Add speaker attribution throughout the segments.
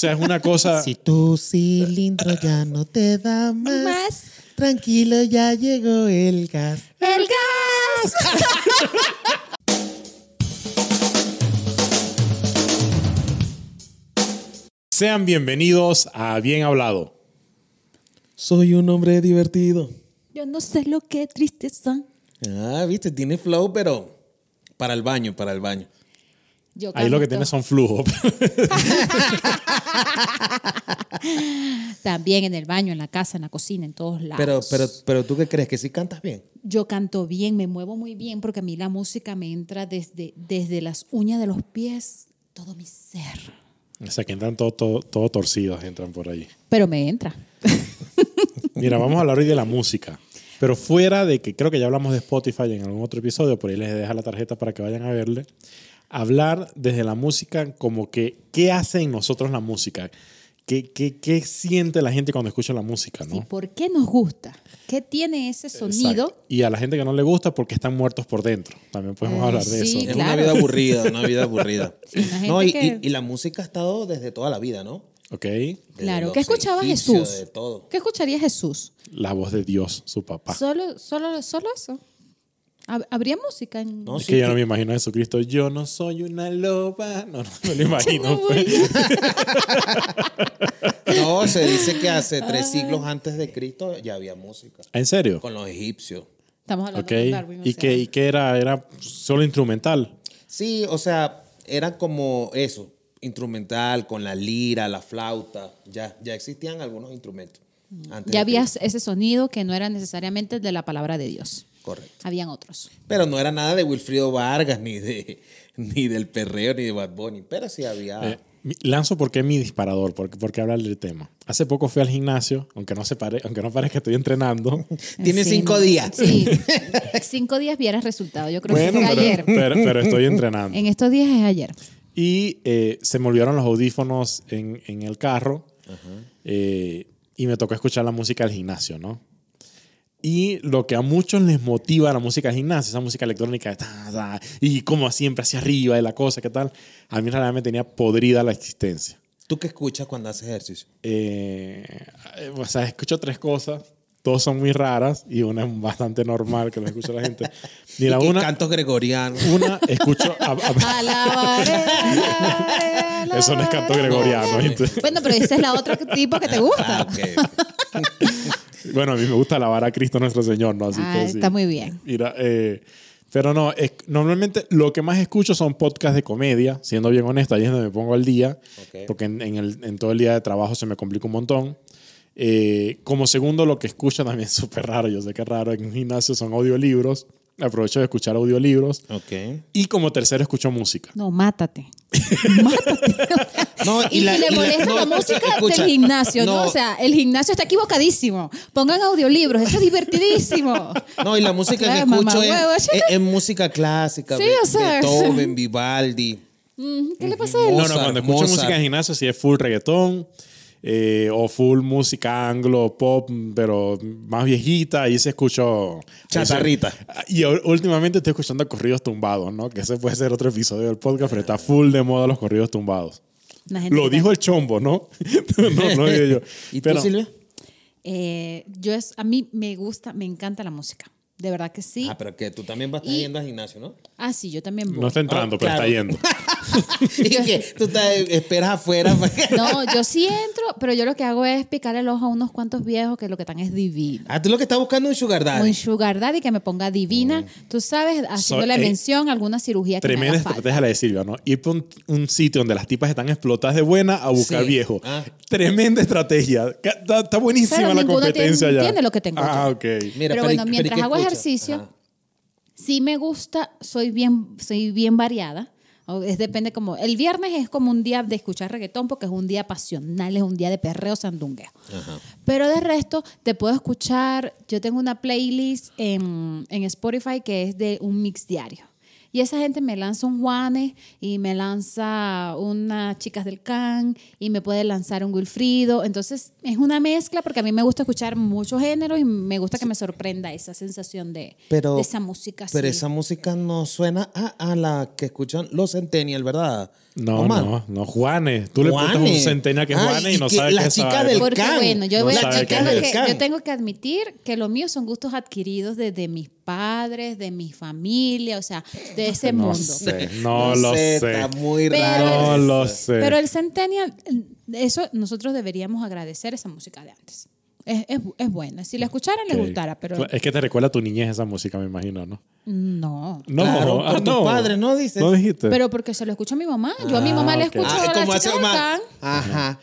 Speaker 1: sea, es una cosa...
Speaker 2: Si tu cilindro ya no te da más,
Speaker 3: Más.
Speaker 2: tranquilo, ya llegó el gas.
Speaker 3: ¡El gas!
Speaker 1: Sean bienvenidos a Bien Hablado.
Speaker 2: Soy un hombre divertido.
Speaker 3: Yo no sé lo que tristeza.
Speaker 2: Ah, viste, tiene flow, pero para el baño, para el baño.
Speaker 3: Yo
Speaker 1: Ahí lo que
Speaker 3: canto.
Speaker 1: tiene son flujos.
Speaker 3: También en el baño, en la casa, en la cocina, en todos lados.
Speaker 2: Pero, pero, pero tú qué crees que sí cantas bien.
Speaker 3: Yo canto bien, me muevo muy bien porque a mí la música me entra desde, desde las uñas de los pies, todo mi ser.
Speaker 1: o sea, que entran todo, todo, todo torcidos, entran por ahí.
Speaker 3: Pero me entra.
Speaker 1: Mira, vamos a hablar hoy de la música. Pero fuera de que creo que ya hablamos de Spotify en algún otro episodio, por ahí les deja la tarjeta para que vayan a verle. Hablar desde la música como que, ¿qué hace en nosotros la música? ¿Qué, qué, qué siente la gente cuando escucha la música? ¿no?
Speaker 3: ¿Y por qué nos gusta? ¿Qué tiene ese sonido?
Speaker 1: Exacto. Y a la gente que no le gusta porque están muertos por dentro. También podemos
Speaker 3: Eh,
Speaker 1: hablar de
Speaker 3: sí,
Speaker 1: eso.
Speaker 2: Es
Speaker 3: claro.
Speaker 2: una vida aburrida, una vida aburrida.
Speaker 3: Sí, una
Speaker 2: no, y,
Speaker 3: gente que-
Speaker 2: y- y la música ha estado desde toda la vida, ¿no?
Speaker 1: ¿Ok?
Speaker 3: Claro. ¿Qué escuchaba Jesús?
Speaker 2: De todo.
Speaker 3: ¿Qué escucharía Jesús?
Speaker 1: La voz de Dios, su papá.
Speaker 3: Solo, solo, solo eso. Hab- ¿Habría música en.?
Speaker 2: No,
Speaker 1: es
Speaker 2: sí,
Speaker 1: que yo no
Speaker 2: que-
Speaker 1: me imagino a Jesucristo. Yo no soy una loba. No, no, no lo imagino.
Speaker 3: No,
Speaker 1: pues.
Speaker 2: No, se dice que hace tres siglos antes de Cristo ya había música.
Speaker 1: ¿En serio?
Speaker 2: Con los egipcios.
Speaker 3: Estamos hablando
Speaker 1: Ok.
Speaker 3: de Darwin. o
Speaker 1: ¿Y
Speaker 3: sea,
Speaker 1: qué, ¿Y qué era? ¿Era solo instrumental?
Speaker 2: Sí, o sea, era como eso, instrumental, con la lira, la flauta. Ya, ya existían algunos instrumentos. antes
Speaker 3: Ya había ese sonido que no era necesariamente de la palabra de Dios.
Speaker 2: Correcto.
Speaker 3: Habían otros.
Speaker 2: Pero no era nada de Wilfrido Vargas, ni de ni del perreo, ni de Bad Bunny. Pero sí había.
Speaker 1: Eh, lanzo porque mi disparador, porque, porque hablar del tema. Hace poco fui al gimnasio, aunque no, se pare, aunque no parezca que estoy entrenando.
Speaker 2: Tiene
Speaker 3: Sí,
Speaker 2: cinco días.
Speaker 3: Sí. cinco días vieras resultado. Yo creo que fue
Speaker 1: pero,
Speaker 3: ayer.
Speaker 1: pero, pero estoy entrenando.
Speaker 3: En estos días es ayer.
Speaker 1: Y eh, se me olvidaron los audífonos en, en el carro eh, y me tocó escuchar la música del gimnasio, ¿no? Y lo que a muchos les motiva la música del gimnasio, esa música electrónica, ta, ta, y como siempre hacia arriba y la cosa, ¿qué tal? A mí realmente me tenía podrida la existencia.
Speaker 2: ¿Tú qué escuchas cuando haces ejercicio?
Speaker 1: Eh, o sea, escucho tres cosas, dos son muy raras y una es bastante normal que lo escucha la gente.
Speaker 2: Y- y
Speaker 1: una,
Speaker 2: cantos gregorianos.
Speaker 1: una escucho... a- a-
Speaker 3: Alabaré, alabaré,
Speaker 1: eso no es canto gregoriano.
Speaker 3: Bueno, pero esa es la otra tipo que te gusta.
Speaker 2: Ah, ok.
Speaker 1: Bueno, a mí me gusta alabar a Cristo nuestro Señor, ¿no? Así
Speaker 3: Ah,
Speaker 1: que sí.
Speaker 3: está muy bien.
Speaker 1: Mira, eh, pero no, es- normalmente lo que más escucho son podcasts de comedia, siendo bien honesto, ahí es donde me pongo al día,
Speaker 2: Ok.
Speaker 1: porque en, en el- en todo el día de trabajo se me complica un montón. Eh, como segundo, lo que escucho también es súper raro, yo sé que es raro, en un gimnasio son audiolibros, aprovecho de escuchar audiolibros.
Speaker 2: Ok.
Speaker 1: Y como tercero, escucho música.
Speaker 3: No, mátate.
Speaker 2: No,
Speaker 3: Y, y le
Speaker 2: y
Speaker 3: molesta la,
Speaker 2: no,
Speaker 3: música
Speaker 2: escucha,
Speaker 3: del gimnasio, ¿no?
Speaker 2: no.
Speaker 3: O sea, el gimnasio está equivocadísimo. Pongan audiolibros, eso es divertidísimo.
Speaker 2: No, y la música que
Speaker 3: Claro,
Speaker 2: escucho
Speaker 3: mamá
Speaker 2: es,
Speaker 3: huevo,
Speaker 2: es- es música clásica.
Speaker 3: Sí, o sea,
Speaker 2: Beethoven, Vivaldi.
Speaker 3: ¿Qué le pasa a él?
Speaker 1: No, no, cuando escucho
Speaker 2: Mozart.
Speaker 1: música en gimnasio, sí es full reggaetón eh, o full música anglo, pop, pero más viejita. Ahí se escucho.
Speaker 2: Chatarrita.
Speaker 1: Y últimamente estoy escuchando corridos tumbados, ¿no? Que ese puede ser otro episodio del podcast, pero está full de moda los corridos tumbados. Lo dijo el chombo, ¿no? no, no digo yo.
Speaker 2: ¿Y
Speaker 1: Pero-
Speaker 2: tú, Silvia?
Speaker 3: Eh, yo es, a mí me gusta, me encanta la música. De verdad que sí.
Speaker 2: Ah, pero que tú también vas a estar
Speaker 3: Y-
Speaker 2: yendo al gimnasio, ¿no?
Speaker 3: Ah, sí, yo también voy.
Speaker 1: No está entrando,
Speaker 2: Ah,
Speaker 1: pero
Speaker 2: claro.
Speaker 1: está yendo.
Speaker 2: y que tú te esperas afuera.
Speaker 3: No, yo sí entro, pero yo lo que hago es picarle el ojo a unos cuantos viejos que lo que están es divino.
Speaker 2: Ah, tú lo que estás buscando es un sugar daddy.
Speaker 3: Un sugar daddy que me ponga divina, tú sabes, haciéndole
Speaker 1: eh,
Speaker 3: mención a alguna cirugía que
Speaker 1: Tremenda
Speaker 3: me haga falta.
Speaker 1: estrategia la de Silvia, ¿no? Ir por un, un sitio donde las tipas están explotadas de buena a buscar
Speaker 2: Sí.
Speaker 1: viejo.
Speaker 2: Ah.
Speaker 1: Tremenda estrategia. Está, está buenísima
Speaker 3: Pero
Speaker 1: la competencia
Speaker 3: tiene-
Speaker 1: ya.
Speaker 3: entiende lo que tengo
Speaker 1: Ah, ok.
Speaker 2: Mira,
Speaker 3: Pero
Speaker 2: ¿y-
Speaker 3: bueno,
Speaker 2: ¿y
Speaker 3: mientras
Speaker 2: qué
Speaker 3: hago? Ejercicio,
Speaker 2: Ajá.
Speaker 3: sí me gusta, soy bien, soy bien variada. Es depende como, el viernes es como un día de escuchar reggaetón porque es un día pasional, es un día de perreo sandungueo. Pero de resto, te puedo escuchar, yo tengo una playlist en, en Spotify que es de un mix diario. Y esa gente me lanza un Juanes y me lanza unas chicas del Can y me puede lanzar un Wilfrido. Entonces es una mezcla porque a mí me gusta escuchar muchos géneros y me gusta que me sorprenda esa sensación de,
Speaker 2: Pero,
Speaker 3: de esa música.
Speaker 2: Pero esa música no suena a, a la que escuchan los Centennial, ¿verdad?
Speaker 1: No,
Speaker 2: Omar?
Speaker 1: no, no, Juanes. Tú le preguntas a un centennial que es Juanes y,
Speaker 2: y
Speaker 1: no
Speaker 2: que
Speaker 1: sabe
Speaker 2: la
Speaker 1: qué es esa
Speaker 2: chica del
Speaker 3: Porque
Speaker 2: Can.
Speaker 3: bueno, yo,
Speaker 1: No
Speaker 3: voy a-
Speaker 1: sabe
Speaker 3: yo
Speaker 1: qué
Speaker 3: tengo
Speaker 1: es
Speaker 2: el
Speaker 3: que,
Speaker 2: Can.
Speaker 3: yo tengo que admitir que lo mío son gustos adquiridos desde mis padres, de mi familia, o sea, de ese
Speaker 1: No
Speaker 3: mundo.
Speaker 1: sé, no, lo sé.
Speaker 2: Está muy
Speaker 3: Pero-
Speaker 2: raro.
Speaker 1: No
Speaker 2: eso.
Speaker 1: lo sé.
Speaker 3: Pero el Centennial, eso nosotros deberíamos agradecer esa música de antes. Es, es, es buena. Si la escucharan, les gustara, pero
Speaker 1: Es que te recuerda a tu niñez esa música, me imagino, ¿no?
Speaker 3: no.
Speaker 1: No,
Speaker 2: Claro,
Speaker 1: ah,
Speaker 2: por tu
Speaker 1: no.
Speaker 2: padre, ¿no dices?
Speaker 1: ¿No dijiste?
Speaker 3: Pero porque se lo escucho a mi mamá. Yo a mi
Speaker 1: Ah,
Speaker 3: mamá le
Speaker 1: ok.
Speaker 3: escucho
Speaker 2: Ah,
Speaker 3: a la chica
Speaker 2: hace
Speaker 3: del
Speaker 2: Omar.
Speaker 3: Can.
Speaker 2: Ajá.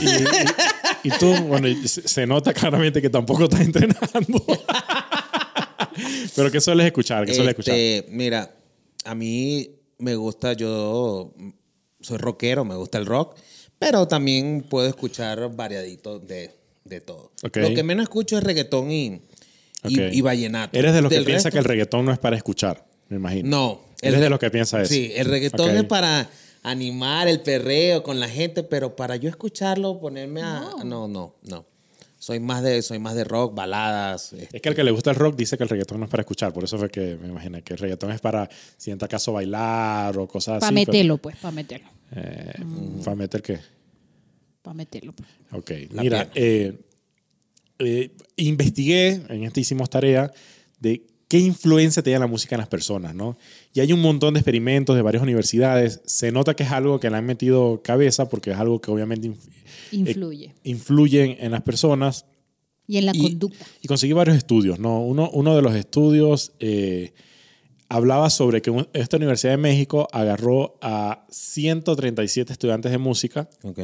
Speaker 1: Y, y- y tú, bueno, y se, se nota claramente que tampoco estás entrenando. Pero ¿qué sueles escuchar? ¿Qué sueles escuchar?
Speaker 2: Este, Mira, a mí me gusta, yo soy rockero, me gusta el rock, pero también puedo escuchar variadito de, de todo. Lo que menos escucho es reggaetón y, y, vallenato.
Speaker 1: Eres de los que piensa
Speaker 2: resto-
Speaker 1: que el reggaetón no es para escuchar, me imagino.
Speaker 2: No.
Speaker 1: Eres
Speaker 2: el-
Speaker 1: de los que piensa eso.
Speaker 2: Sí, el reggaetón es para animar el perreo con la gente, pero para yo escucharlo, ponerme a... No, no, no. Soy más de, soy más de rock, baladas. este,
Speaker 1: Es que al que le gusta el rock dice que el reggaetón no es para escuchar. Por eso fue que me imaginé que el reggaetón es para, si en tal caso, bailar o cosas así.
Speaker 3: Para meterlo, pues, para meterlo.
Speaker 1: ¿Para meter qué?
Speaker 3: Para meterlo. pues.
Speaker 1: Ok,
Speaker 2: La
Speaker 1: mira, eh, eh, investigué, en este hicimos tarea, de qué influencia tenía la música en las personas, ¿no? Y hay un montón de experimentos de varias universidades. Se nota que es algo que le han metido cabeza porque es algo que obviamente inf-
Speaker 3: Influye.
Speaker 1: eh, influye en las personas.
Speaker 3: Y en la
Speaker 1: y,
Speaker 3: conducta.
Speaker 1: y conseguí varios estudios, ¿no? Uno, uno de los estudios eh, hablaba sobre que un- esta Universidad de México agarró a 137 estudiantes de música
Speaker 2: ok.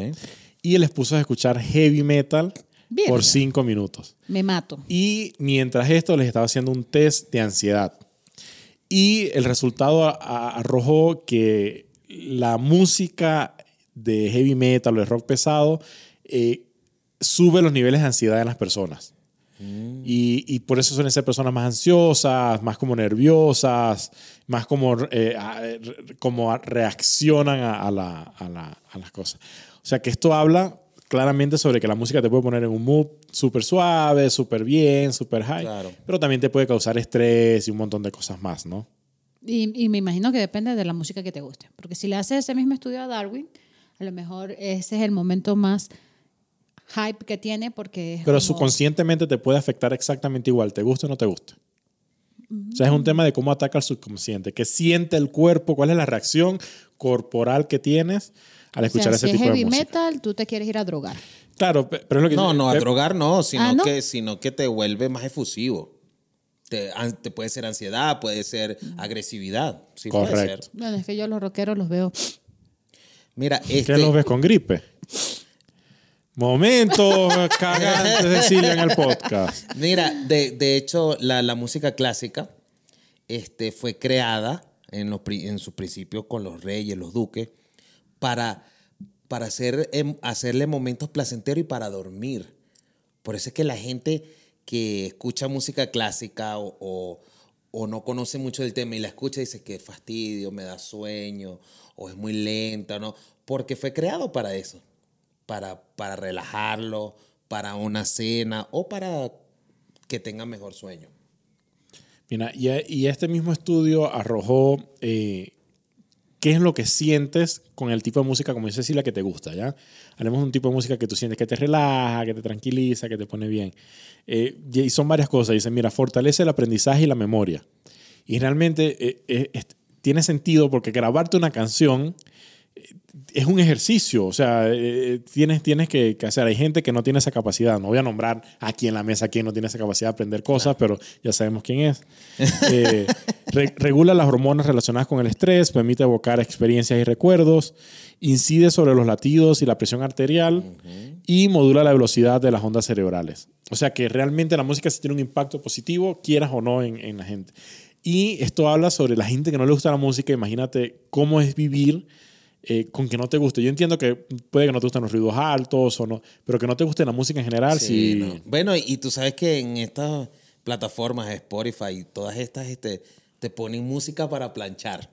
Speaker 1: Y les puso a escuchar heavy metal
Speaker 3: Bien.
Speaker 1: por cinco minutos.
Speaker 3: Me mato.
Speaker 1: Y mientras esto les estaba haciendo un test de ansiedad. Y el resultado arrojó que la música de heavy metal o de rock pesado eh, sube los niveles de ansiedad en las personas. Y, y por eso suelen ser personas más ansiosas, más como nerviosas, más como, eh, como reaccionan a, a la- a la- a las cosas. O sea que esto habla claramente sobre que la música te puede poner en un mood súper suave, súper bien, súper high,
Speaker 2: Claro.
Speaker 1: pero también te puede causar estrés y un montón de cosas más, ¿no?
Speaker 3: Y, y me imagino que depende de la música que te guste. Porque si le haces ese mismo estudio a Darwin, a lo mejor ese es el momento más hype que tiene porque es
Speaker 1: Pero
Speaker 3: como-
Speaker 1: subconscientemente te puede afectar exactamente igual, te guste o no te guste. O sea, es un tema de cómo ataca el subconsciente, qué siente el cuerpo, cuál es la reacción corporal que tienes al
Speaker 3: o sea,
Speaker 1: escuchar ese
Speaker 3: si
Speaker 1: tipo
Speaker 3: es
Speaker 1: de
Speaker 3: heavy
Speaker 1: música.
Speaker 3: metal, tú te quieres ir a drogar.
Speaker 1: Claro, pe- pero es lo que
Speaker 2: No, no, a
Speaker 1: pe-
Speaker 2: drogar no, sino,
Speaker 3: Ah, ¿no?
Speaker 2: Que, sino que te vuelve más efusivo. Te, puede ser ansiedad, puede ser agresividad. Sí, puede
Speaker 1: Correcto.
Speaker 2: ser.
Speaker 3: Bueno, es que yo los rockeros los veo.
Speaker 2: Mira,
Speaker 1: ¿Qué
Speaker 2: este,
Speaker 1: los ves con gripe? Momento cagante de Silvia en el podcast.
Speaker 2: Mira, de, de hecho, la, la música clásica este, fue creada en, los, en sus principios con los reyes, los duques, para, para hacer, em, hacerle momentos placenteros y para dormir. Por eso es que la gente que escucha música clásica o, o- no conoce mucho del tema y la escucha dice que fastidio, me da sueño o es muy lenta, ¿no? Porque fue creado para eso, para, para relajarlo, para una cena o para que tenga mejor sueño.
Speaker 1: Mira, y, y este mismo estudio arrojó eh, qué es lo que sientes con el tipo de música, como dice Cecilia, que te gusta, ¿ya? Hablemos de un tipo de música que tú sientes que te relaja, que te tranquiliza, que te pone bien. Eh, y son varias cosas. Dicen, mira, fortalece el aprendizaje y la memoria. Y realmente eh, eh, tiene sentido porque grabarte una canción es un ejercicio, o sea, eh, tienes, tienes que, que hacer. Hay gente que no tiene esa capacidad. No voy a nombrar aquí en la mesa quién no tiene esa capacidad de aprender cosas, pero ya sabemos quién es. Eh, re- regula las hormonas relacionadas con el estrés, permite evocar experiencias y recuerdos, incide sobre los latidos y la presión arterial y modula la velocidad de las ondas cerebrales. O sea que realmente la música sí tiene un impacto positivo, quieras o no, en, en la gente. Y esto habla sobre la gente que no le gusta la música. Imagínate cómo es vivir eh, con que no te guste. Yo entiendo que puede que no te gusten los ruidos altos o no, pero que no te guste la música en general, sí.
Speaker 2: no. Bueno, y, tú sabes que en estas plataformas, Spotify y todas estas, este, te ponen música para planchar.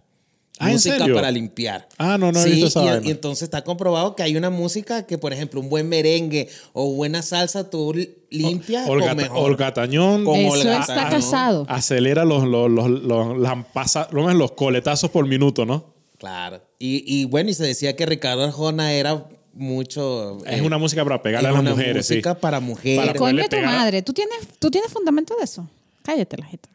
Speaker 1: Ah, ¿en
Speaker 2: música
Speaker 1: serio?
Speaker 2: para limpiar.
Speaker 1: Ah, no, no he
Speaker 2: Sí,
Speaker 1: visto esa
Speaker 2: y, entonces está comprobado que hay una música que, por ejemplo, un buen merengue o buena salsa, tú li- limpias
Speaker 1: Olga,
Speaker 2: con mejor.
Speaker 1: Olga Tañón
Speaker 2: Con
Speaker 3: Eso
Speaker 2: Olga
Speaker 3: está
Speaker 2: Tañón.
Speaker 3: casado.
Speaker 1: acelera los, los, los, los, los coletazos por minuto, ¿no?
Speaker 2: Claro. Y, y bueno, y se decía que Ricardo Arjona era mucho...
Speaker 1: Es
Speaker 2: eh,
Speaker 1: una música para pegarle a
Speaker 2: es
Speaker 1: las
Speaker 2: una
Speaker 1: mujeres, sí.
Speaker 2: música para mujeres.
Speaker 1: Para
Speaker 3: Coño tu
Speaker 1: pegar.
Speaker 3: madre. ¿Tú tienes, ¿Tú tienes fundamento de eso? Cállate la gente.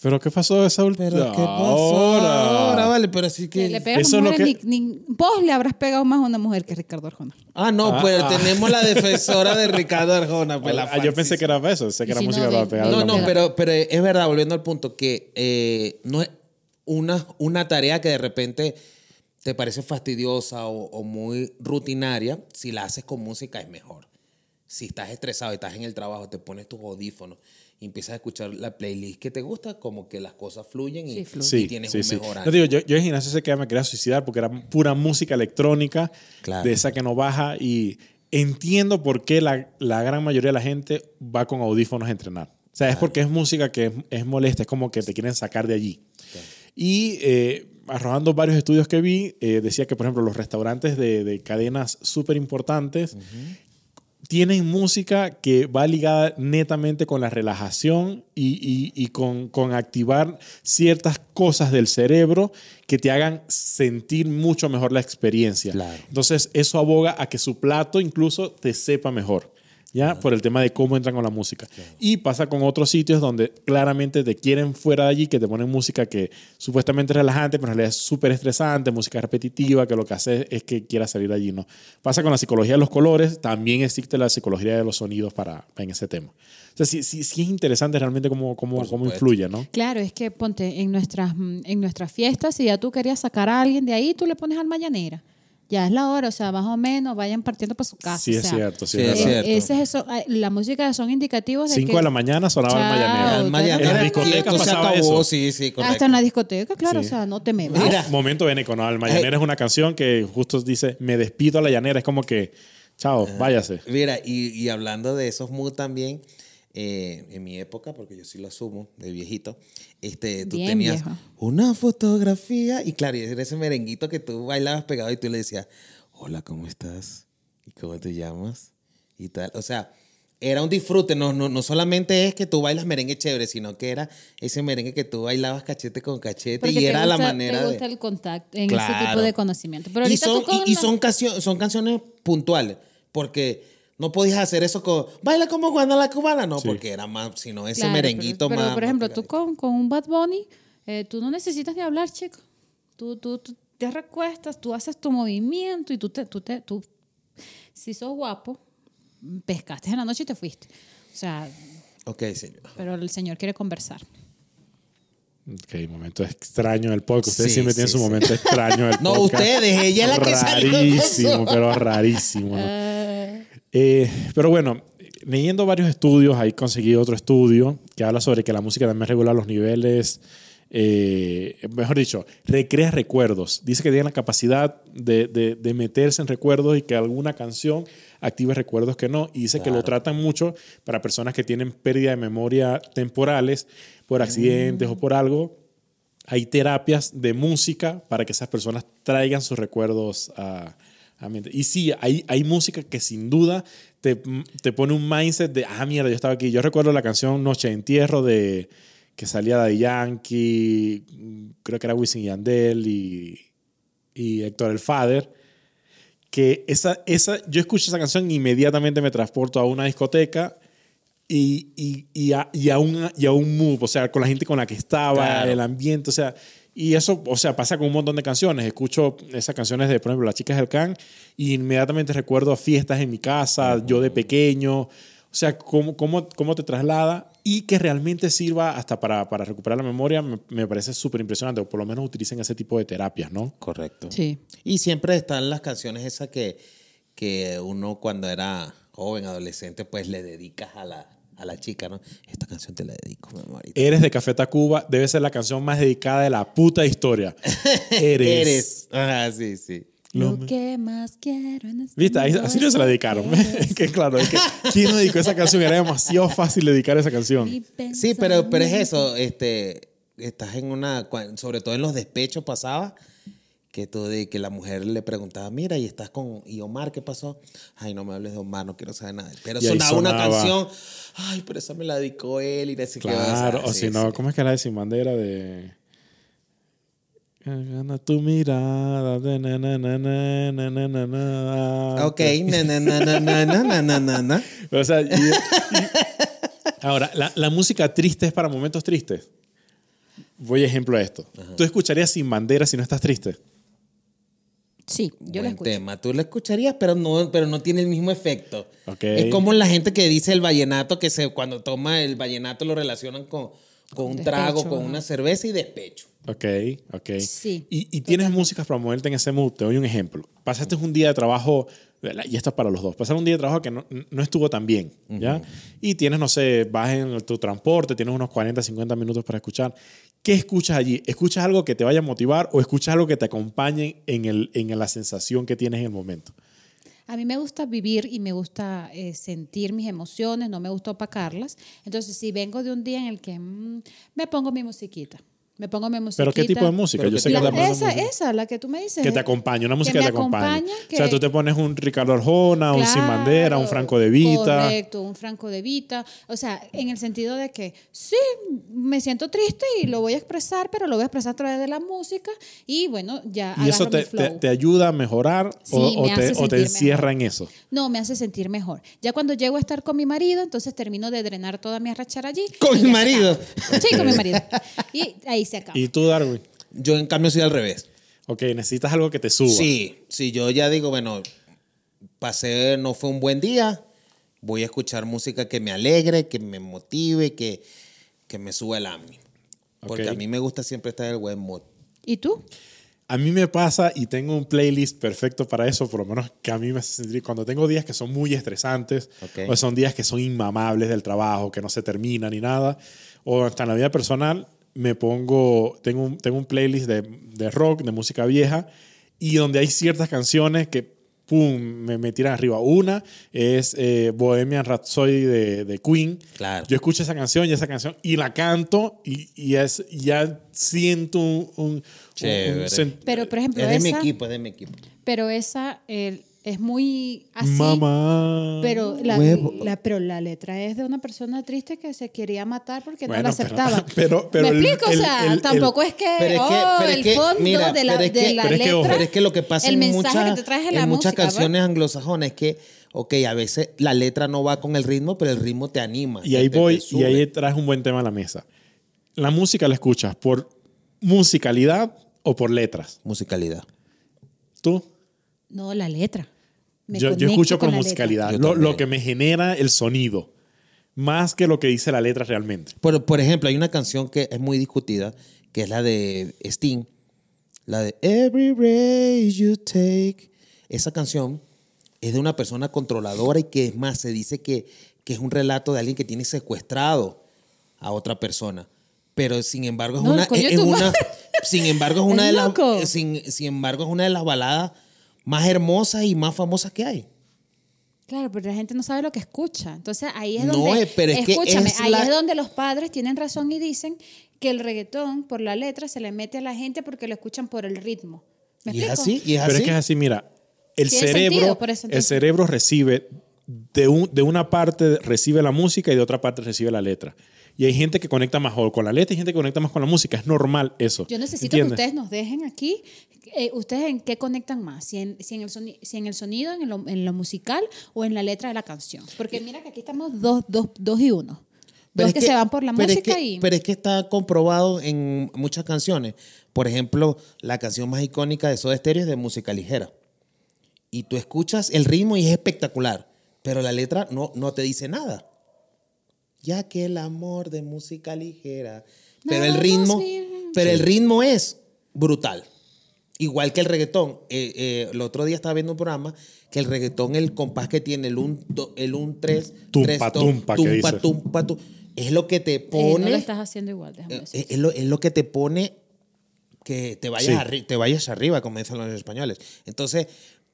Speaker 1: Pero ¿qué pasó de esa última?
Speaker 2: Pero ¿qué pasó ahora? Vale, pero sí
Speaker 3: Que le pegas
Speaker 1: eso
Speaker 3: a
Speaker 1: es lo
Speaker 3: mujeres,
Speaker 1: que-
Speaker 3: ni- ni- vos le habrás pegado más a una mujer que Ricardo Arjona.
Speaker 2: Ah, no,
Speaker 1: Ah,
Speaker 2: pues
Speaker 1: ah.
Speaker 2: tenemos la defensora de Ricardo Arjona. Pues, la
Speaker 1: Ah, yo pensé que era eso, sé que era
Speaker 3: si
Speaker 1: música
Speaker 3: no,
Speaker 1: para a
Speaker 2: No, no, pero, pero es verdad, volviendo al punto, que eh, no es una, una tarea que de repente te parece fastidiosa o, o muy rutinaria, si la haces con música es mejor. Si estás estresado y estás en el trabajo, te pones tus audífonos y empiezas a escuchar la playlist que te gusta, como que las cosas fluyen y,
Speaker 3: Sí, fluyen.
Speaker 2: y
Speaker 1: Sí,
Speaker 2: tienes
Speaker 1: sí,
Speaker 2: un
Speaker 1: sí.
Speaker 2: mejor
Speaker 1: No
Speaker 2: ánimo.
Speaker 1: digo, yo, yo en gimnasio sé que me quería suicidar porque era pura música electrónica,
Speaker 2: Claro.
Speaker 1: de esa que no baja y entiendo por qué la, la gran mayoría de la gente va con audífonos a entrenar. O sea, es porque es música que es, es molesta, es como que te quieren sacar de allí. Y eh, arrojando varios estudios que vi, eh, decía que, por ejemplo, los restaurantes de, de cadenas súper importantes tienen música que va ligada netamente con la relajación y, y- y con, con activar ciertas cosas del cerebro que te hagan sentir mucho mejor la experiencia.
Speaker 2: Claro.
Speaker 1: Entonces, eso aboga a que su plato incluso te sepa mejor. ¿Ya? Por el tema de cómo entran con la música. Y pasa con otros sitios donde claramente te quieren fuera de allí, que te ponen música que supuestamente es relajante, pero en realidad es súper estresante, música repetitiva, que lo que hace es que quieras salir de allí, ¿no? Pasa con la psicología de los colores, también existe la psicología de los sonidos para, en ese tema. O sea, sí, sí, sí es interesante realmente cómo, cómo, cómo influye, ¿no?
Speaker 3: Claro, es que ponte en nuestras, en nuestras fiestas, si ya tú querías sacar a alguien de ahí, tú le pones al mañanera. Ya es la hora, o sea, más o menos vayan partiendo para su casa.
Speaker 1: Sí,
Speaker 3: o
Speaker 1: es cierto, sí, es
Speaker 2: cierto.
Speaker 3: eh, ese es eso, eh, la música son indicativos de
Speaker 1: 5
Speaker 3: que
Speaker 1: de la mañana sonaba el
Speaker 3: Chao.
Speaker 1: mañanero.
Speaker 2: El
Speaker 3: En
Speaker 2: mañanero
Speaker 1: las discotecas pasaba
Speaker 2: acabó,
Speaker 1: eso.
Speaker 2: sí, sí, correcto.
Speaker 3: hasta en la discoteca, claro,
Speaker 1: Sí.
Speaker 3: o sea, no te me vas.
Speaker 2: Mira.
Speaker 1: Momento Beneco, ¿no? El Mañanera es una canción que justo dice, me despido a la llanera. Es como que, chao, váyase.
Speaker 2: Mira, y, y hablando de esos moods también, eh, en mi época, porque yo sí lo asumo, de viejito, este, tú
Speaker 3: Bien
Speaker 2: tenías
Speaker 3: viejo.
Speaker 2: una fotografía y claro, era ese merenguito que tú bailabas pegado y tú le decías, hola, ¿cómo estás? ¿Y cómo te llamas? Y tal, o sea, era un disfrute, no, no, no solamente es que tú bailas merengue chévere, sino que era ese merengue que tú bailabas cachete con cachete
Speaker 3: Porque
Speaker 2: y era la
Speaker 3: gusta-
Speaker 2: manera
Speaker 3: te
Speaker 2: de...
Speaker 3: gusta el contacto en ese
Speaker 2: Claro.
Speaker 3: tipo de conocimiento. Pero
Speaker 2: y son, y, y
Speaker 3: la-
Speaker 2: son, cancio- son canciones puntuales, porque no podías hacer eso con baila como Juana la cubana, no,
Speaker 1: Sí.
Speaker 2: porque era más, sino ese
Speaker 3: Claro,
Speaker 2: merenguito
Speaker 3: pero,
Speaker 2: más.
Speaker 3: Pero, por
Speaker 2: más
Speaker 3: ejemplo, tú
Speaker 2: pegadito.
Speaker 3: con, con un Bad Bunny, eh, tú no necesitas ni hablar, chico. Tú, tú, tú te recuestas, tú haces tu movimiento y tú, te, tú, te, tú, si sos guapo, pescaste en la noche y te fuiste. O sea,
Speaker 2: Ok, señor.
Speaker 3: pero el señor quiere conversar.
Speaker 1: Ok, momento extraño del podcast. Ustedes
Speaker 2: Sí,
Speaker 1: siempre tienen
Speaker 2: sí,
Speaker 1: su
Speaker 2: sí.
Speaker 1: momento extraño del
Speaker 2: No,
Speaker 1: podcast.
Speaker 2: ustedes, ella es la que salió con
Speaker 1: Rarísimo,
Speaker 2: eso.
Speaker 1: pero rarísimo. ¿no? Eh, pero bueno, leyendo varios estudios, ahí conseguí otro estudio que habla sobre que la música también regula los niveles, eh, mejor dicho, recrea recuerdos. Dice que tiene la capacidad de, de- de meterse en recuerdos y que alguna canción active recuerdos que no. Y dice que lo tratan mucho para personas que tienen pérdida de memoria temporales por accidentes o por algo hay terapias de música para que esas personas traigan sus recuerdos a, a mente. Y sí, hay, hay música que sin duda te, te pone un mindset de, ah, mierda, yo estaba aquí. Yo recuerdo la canción Noche de Entierro de que salía de Yankee, creo que era Wisin y Yandel y, y Héctor el Father. Que esa, esa, yo escucho esa canción e inmediatamente me transporto a una discoteca y, y, y, a, y, a un, y a un mood, o sea, con la gente con la que estaba,
Speaker 2: Claro.
Speaker 1: el ambiente, o sea, y eso, o sea, pasa con un montón de canciones. Escucho esas canciones de, por ejemplo, Las Chicas del Can y inmediatamente recuerdo fiestas en mi casa, yo de pequeño, o sea, cómo, cómo, cómo te traslada y que realmente sirva hasta para, para recuperar la memoria, me, me parece súper impresionante, o por lo menos utilicen ese tipo de terapias, ¿no?
Speaker 2: Correcto.
Speaker 3: Sí.
Speaker 2: Y siempre están las canciones esas que, que uno cuando era joven, adolescente, pues le dedicas a la, a la chica, ¿no? Esta canción te la dedico, mi amorito.
Speaker 1: Eres de Café Tacuba, debe ser la canción más dedicada de la puta historia. Eres.
Speaker 2: Eres. Ajá, sí, sí.
Speaker 3: Lo que más quiero en este
Speaker 1: ¿Viste?
Speaker 3: Mundo
Speaker 1: así no se la dedicaron. que claro, es que ¿quién no dedicó esa canción? Era demasiado fácil dedicar esa canción.
Speaker 2: Sí, pero, pero es eso, este, estás en una, sobre todo en los despechos pasaba, que tú de que la mujer le preguntaba, mira, y estás con, y Omar, ¿qué pasó? Ay, no me hables de Omar, no quiero saber nada. Pero sonaba, una canción, ay, pero esa me la dedicó él y qué.
Speaker 1: Claro, o
Speaker 2: sí,
Speaker 1: si no. ¿cómo es que la de Sin Bandera de... Gana tu mirada de na, na, na, na, na, na, na, na.
Speaker 2: Ok, na, na, na, na, na, na, na, na.
Speaker 1: O sea, y- y- ahora, la, la música triste es para momentos tristes. Voy a ejemplo a esto. ¿Tú escucharías Sin Bandera si no estás triste?
Speaker 3: Sí, yo
Speaker 2: Buen
Speaker 3: escucho.
Speaker 2: tema. Tú lo escucharías, pero no, pero no tiene el mismo efecto.
Speaker 1: Ok.
Speaker 2: Es como la gente que dice el vallenato, que se, cuando toma el vallenato lo relacionan con, con un
Speaker 3: Despecho,
Speaker 2: trago, con una cerveza y despecho.
Speaker 1: Ok, ok.
Speaker 3: Sí,
Speaker 1: Y, y tienes músicas para moverte en ese mood. Te doy un ejemplo. Pasaste un día de trabajo. Y esto es para los dos. Pasaste un día de trabajo que no, no estuvo tan bien, ¿ya? Y tienes, no sé, vas en tu transporte, tienes unos 40, 50 minutos para escuchar. ¿Qué escuchas allí? ¿Escuchas algo que te vaya a motivar o escuchas algo que te acompañe en, el, en la sensación que tienes en el momento?
Speaker 3: A mí me gusta vivir y me gusta eh, sentir mis emociones, no me gusta opacarlas. Entonces, si vengo de un día en el que mm, me pongo mi musiquita, me pongo mi musiquita.
Speaker 1: ¿Pero qué tipo de música? Yo sé que
Speaker 3: La-
Speaker 1: te
Speaker 3: esa,
Speaker 1: música.
Speaker 3: esa, la que tú me dices.
Speaker 1: Que te
Speaker 3: eh,
Speaker 1: acompañe, una música
Speaker 3: que
Speaker 1: te
Speaker 3: acompaña,
Speaker 1: O sea, tú te pones un Ricardo Arjona, un Sin Bandera, un Franco de Vita.
Speaker 3: Correcto, un Franco de Vita. O sea, en el sentido de que sí, me siento triste y lo voy a expresar, pero lo voy a expresar a través de la música y bueno, ya
Speaker 1: ¿Y eso te,
Speaker 3: mi flow.
Speaker 1: te- te ayuda a mejorar
Speaker 3: Sí,
Speaker 1: o,
Speaker 3: me
Speaker 1: te, o te encierra
Speaker 3: mejor.
Speaker 1: en eso?
Speaker 3: No, me hace sentir mejor. Ya cuando llego a estar con mi marido, entonces termino de drenar toda mi arrachera allí.
Speaker 2: ¿Con
Speaker 3: se
Speaker 2: marido?
Speaker 3: Sí, con mi marido. Y ahí se acaba.
Speaker 1: ¿Y tú, Darwin?
Speaker 2: Yo, en cambio, soy al revés.
Speaker 1: Ok, necesitas algo que te suba.
Speaker 2: Sí, sí, yo ya digo, bueno, pasé, no fue un buen día, voy a escuchar música que me alegre, que me motive, que, que me suba el ánimo. Porque
Speaker 1: Ok.
Speaker 2: a mí me gusta siempre estar en el buen mood.
Speaker 3: ¿Y tú?
Speaker 1: A mí me pasa y tengo un playlist perfecto para eso, por lo menos que a mí me hace sentir cuando tengo días que son muy estresantes,
Speaker 2: Ok.
Speaker 1: o son días que son inmamables del trabajo, que no se termina ni nada, o hasta en la vida personal, me pongo, tengo un, tengo un playlist de, de rock, de música vieja, y donde hay ciertas canciones que, pum, me, me tiran arriba. Una es eh, Bohemian Rhapsody de, de Queen.
Speaker 2: Claro.
Speaker 1: Yo escucho esa canción y esa canción y la canto y, y es, ya siento un, un-
Speaker 3: Pero, por ejemplo,
Speaker 2: Es de mi
Speaker 3: esa,
Speaker 2: equipo, es de mi equipo.
Speaker 3: pero esa eh, es muy así.
Speaker 1: Mamá.
Speaker 3: Pero la, pero la letra es de una persona triste que se quería matar porque no la aceptaba.
Speaker 1: pero- pero
Speaker 3: ¿Me
Speaker 1: el-
Speaker 3: explico?
Speaker 1: el-
Speaker 3: o sea,
Speaker 1: el- el-
Speaker 3: tampoco es que,
Speaker 2: Pero es que-
Speaker 3: oh, el
Speaker 2: que,
Speaker 3: fondo
Speaker 2: mira,
Speaker 3: de la,
Speaker 2: pero es
Speaker 3: de
Speaker 2: que-
Speaker 3: la
Speaker 1: pero es que,
Speaker 3: letra.
Speaker 2: Pero es que lo que pasa
Speaker 3: el
Speaker 2: en
Speaker 3: mensaje
Speaker 2: muchas,
Speaker 3: que te trae
Speaker 2: en
Speaker 3: la
Speaker 2: muchas
Speaker 3: música, ¿verdad?
Speaker 2: canciones anglosajonas es que, ok, a veces la letra no va con el ritmo, pero el ritmo te anima.
Speaker 1: Y ahí
Speaker 2: te- te
Speaker 1: voy, y ahí traes un buen tema a la mesa. ¿La música la escuchas por musicalidad o por letras?
Speaker 2: Musicalidad.
Speaker 1: ¿Tú?
Speaker 3: No, la letra. Me
Speaker 1: Yo, yo escucho
Speaker 3: con
Speaker 1: musicalidad, lo, lo que me genera el sonido, más que lo que dice la letra realmente.
Speaker 2: Por, por ejemplo, hay una canción que es muy discutida, que es la de Sting, la de Every Race You Take. Esa canción es de una persona controladora y que es más, se dice que, que es un relato de alguien que tiene secuestrado a otra persona. Pero sin embargo es
Speaker 3: No,
Speaker 2: una, es- es
Speaker 3: tu
Speaker 2: una
Speaker 3: madre.
Speaker 2: sin embargo es una
Speaker 3: Es
Speaker 2: de las
Speaker 3: loco.
Speaker 2: sin, sin embargo es una de las baladas más hermosas y más famosas que hay.
Speaker 3: Claro, pero la gente no sabe lo que escucha. Entonces ahí es
Speaker 2: No,
Speaker 3: donde.
Speaker 2: eh, pero es que
Speaker 3: escúchame,
Speaker 2: es
Speaker 3: ahí
Speaker 2: la-
Speaker 3: es donde los padres tienen razón y dicen que el reggaetón, por la letra, se le mete a la gente porque lo escuchan por el ritmo. ¿Me
Speaker 2: Y es
Speaker 3: explico?
Speaker 2: así, y es
Speaker 1: Pero es
Speaker 2: así.
Speaker 1: que es así, mira, el cerebro,
Speaker 3: sentido,
Speaker 1: el cerebro recibe de, un- de una parte recibe la música y de otra parte recibe la letra. Y hay gente que conecta mejor con la letra y gente que conecta más con la música. Es normal eso.
Speaker 3: Yo necesito
Speaker 1: ¿entiendes?
Speaker 3: que ustedes nos dejen aquí, eh, ustedes en qué conectan más, si en, si en, el, soni- si en el sonido, en lo, en lo musical o en la letra de la canción. Porque mira que aquí estamos dos, dos, dos y uno.
Speaker 2: Pero
Speaker 3: Dos
Speaker 2: es
Speaker 3: que, se van por la
Speaker 2: es
Speaker 3: música
Speaker 2: que-
Speaker 3: y...
Speaker 2: Pero es que está comprobado en muchas canciones. Por ejemplo, la canción más icónica de Soda Stereo es de música ligera. Y tú escuchas el ritmo y es espectacular. Pero la letra no, no te dice nada. Ya que el amor de música ligera. Pero el ritmo, pero el ritmo es brutal. Igual que el reggaetón. Eh, eh, el otro día estaba viendo un programa que el reggaetón, el compás que tiene, el 1, el un 3,
Speaker 1: Tumpa, tumpa, que
Speaker 2: tumpa,
Speaker 1: dice.
Speaker 2: tumpa, tu- es lo que te
Speaker 3: Eh,
Speaker 2: pone,
Speaker 3: no lo estás haciendo igual, déjame
Speaker 2: eh,
Speaker 3: decir.
Speaker 2: es, lo, es lo que te pone que te vayas,
Speaker 1: Sí.
Speaker 2: arri- te vayas arriba, como dicen los españoles. Entonces,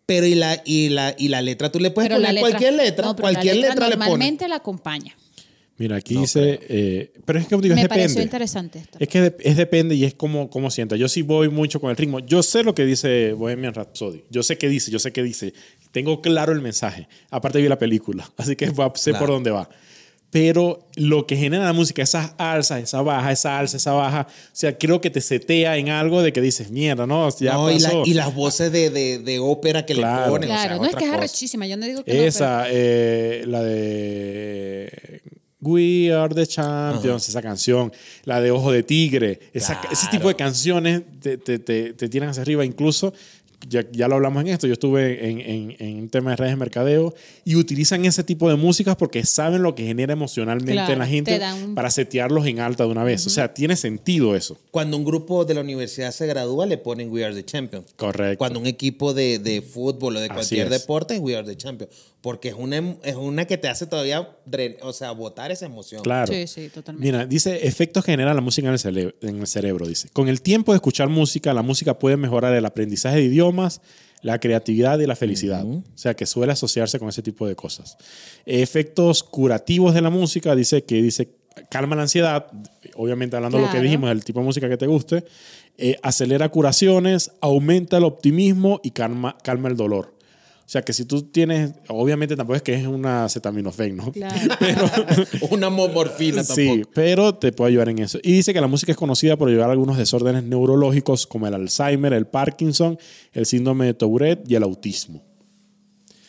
Speaker 2: pero y la, y la, y la letra, tú le puedes
Speaker 3: Pero la
Speaker 2: poner
Speaker 3: letra-
Speaker 2: cualquier letra,
Speaker 3: no, pero la
Speaker 2: cualquier letra, le pones.
Speaker 3: normalmente la acompaña.
Speaker 1: Mira, aquí
Speaker 2: No
Speaker 1: dice, eh, pero es que digo, es
Speaker 3: Me pareció
Speaker 1: depende.
Speaker 3: interesante esto.
Speaker 1: Es que de- es depende y es como, como sienta. Yo sí voy mucho con el ritmo. Yo sé lo que dice Bohemian Rhapsody. Yo sé qué dice, yo sé qué dice. Tengo claro el mensaje. Aparte vi la película, así que va- sé por
Speaker 2: Claro.
Speaker 1: dónde va. Pero lo que genera la música, esas alzas, esa baja, esa alza, esa baja, o sea, creo que te setea en algo de que dices, mierda, no, ya
Speaker 2: No, y, la-
Speaker 1: pasó.
Speaker 2: y las voces de, de- de ópera que
Speaker 1: Claro.
Speaker 2: le ponen. o sea,
Speaker 3: Claro, no es que es
Speaker 2: cosa.
Speaker 3: arrechísima, yo no digo que no, pero-
Speaker 1: Esa, eh, la de We Are the Champions, esa canción, la de Ojo de Tigre, esa- ese tipo de canciones te, te, te, te tiran hacia arriba. Incluso, ya, ya lo hablamos en esto, yo estuve en, en, en un tema de redes de mercadeo y utilizan ese tipo de músicas porque saben lo que genera emocionalmente
Speaker 3: Claro,
Speaker 1: en la gente
Speaker 3: dan
Speaker 1: para setearlos en alta de una vez. O sea, tiene sentido eso.
Speaker 2: Cuando un grupo de la universidad se gradúa, le ponen We Are the Champions.
Speaker 1: Correcto.
Speaker 2: Cuando un equipo de, de fútbol o de cualquier
Speaker 1: es.
Speaker 2: deporte We Are the Champions. Porque es una, em- es una que te hace todavía, o sea, botar esa emoción.
Speaker 1: Claro.
Speaker 3: Sí, sí, totalmente.
Speaker 1: Mira, dice efectos genera la música en el, cele- en el cerebro. Dice, con el tiempo de escuchar música, la música puede mejorar el aprendizaje de idiomas, la creatividad y la felicidad. O sea, que suele asociarse con ese tipo de cosas. Efectos curativos de la música, dice que dice calma la ansiedad, obviamente hablando de lo que dijimos, del tipo de música que te guste, eh, acelera curaciones, aumenta el optimismo y calma, calma el dolor. O sea, que si tú tienes, obviamente tampoco es que es una acetaminofén, ¿no?
Speaker 3: Claro.
Speaker 2: Una mo- morfina
Speaker 1: Sí,
Speaker 2: tampoco.
Speaker 1: pero te puede ayudar en eso. Y dice que la música es conocida por ayudar a algunos desórdenes neurológicos como el Alzheimer, el Parkinson, el síndrome de Tourette y el autismo.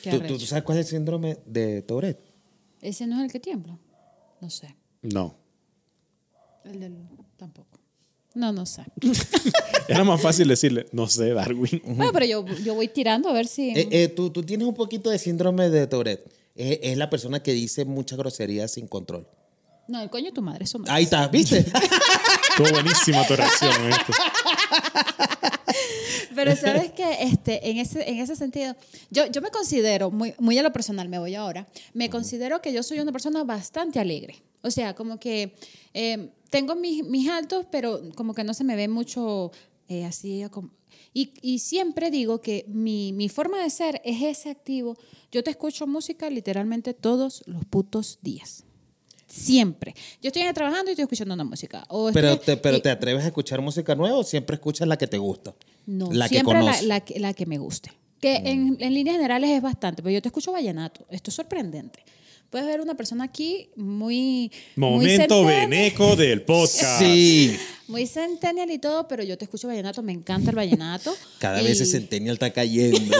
Speaker 2: ¿Tú, tú- sabes cuál es el síndrome de Tourette?
Speaker 3: ¿Ese no es el que tiembla? No sé.
Speaker 1: No.
Speaker 3: El del... Tampoco. No, no sé.
Speaker 1: Era más fácil decirle, no sé, Darwin.
Speaker 3: Bueno, pero yo, yo voy tirando a ver si...
Speaker 2: Eh, eh, tú, tú tienes un poquito de síndrome de Tourette. Es, es la persona que dice muchas groserías sin control.
Speaker 3: No, el coño de tu madre, eso no.
Speaker 2: Ahí está, ¿viste?
Speaker 1: Estuvo buenísima tu reacción. ¿viste?
Speaker 3: Pero sabes que este, en, ese, en ese sentido, yo, yo me considero, muy, muy a lo personal, me voy ahora, me considero que yo soy una persona bastante alegre. O sea, como que eh, tengo mis, mis altos, pero como que no se me ve mucho eh, así. como- Y, y siempre digo que mi, mi forma de ser es ese activo. Yo te escucho música literalmente todos los putos días. Siempre. Yo estoy trabajando y estoy escuchando una música. O
Speaker 2: Pero,
Speaker 3: estoy-
Speaker 2: te, pero
Speaker 3: y-
Speaker 2: te atreves a escuchar música nueva o siempre escuchas la que te gusta?
Speaker 3: No,
Speaker 2: la que
Speaker 3: siempre la, la que, la que me guste. Que en, en líneas generales es bastante, pero yo te escucho vallenato. Esto es sorprendente. Puedes ver una persona aquí muy. muy
Speaker 1: Momento
Speaker 3: centennial,
Speaker 1: veneco del podcast.
Speaker 2: Sí.
Speaker 3: Muy centennial y todo, pero yo te escucho vallenato. Me encanta el vallenato.
Speaker 2: Cada
Speaker 3: Y-
Speaker 2: vez ese centennial está cayendo.